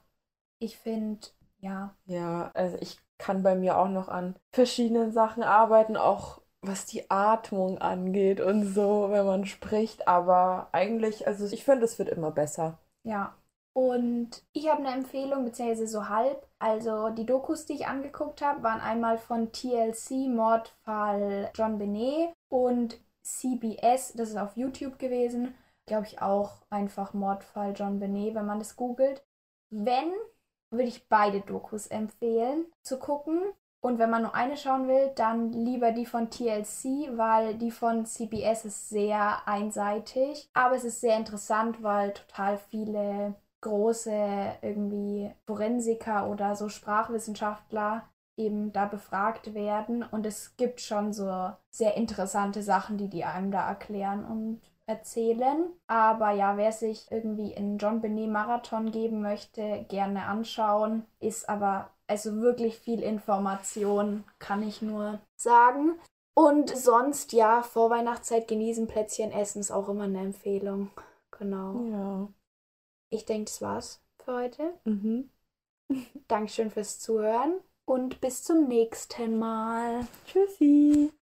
ich finde, ja, Ja, also ich kann bei mir auch noch an verschiedenen Sachen arbeiten, auch was die Atmung angeht und so, wenn man spricht, aber eigentlich, also ich finde, es wird immer besser. Ja. Und ich habe eine Empfehlung, beziehungsweise so halb. Also die Dokus, die ich angeguckt habe, waren einmal von TLC, Mordfall John Benet und CBS, das ist auf YouTube gewesen. Glaube ich auch einfach Mordfall John Benet, wenn man das googelt. Wenn, würde ich beide Dokus empfehlen zu gucken. Und wenn man nur eine schauen will, dann lieber die von TLC, weil die von CBS ist sehr einseitig. Aber es ist sehr interessant, weil total viele große irgendwie Forensiker oder so Sprachwissenschaftler eben da befragt werden. Und es gibt schon so sehr interessante Sachen, die die einem da erklären und erzählen. Aber ja, wer sich irgendwie in John Benet Marathon geben möchte, gerne anschauen. Ist aber also wirklich viel Information, kann ich nur sagen. Und sonst, ja, Vorweihnachtszeit genießen, Plätzchen essen ist auch immer eine Empfehlung. Genau. Ja. Ich denke, das war's für heute. Mhm. Dankeschön fürs Zuhören und bis zum nächsten Mal. Tschüssi.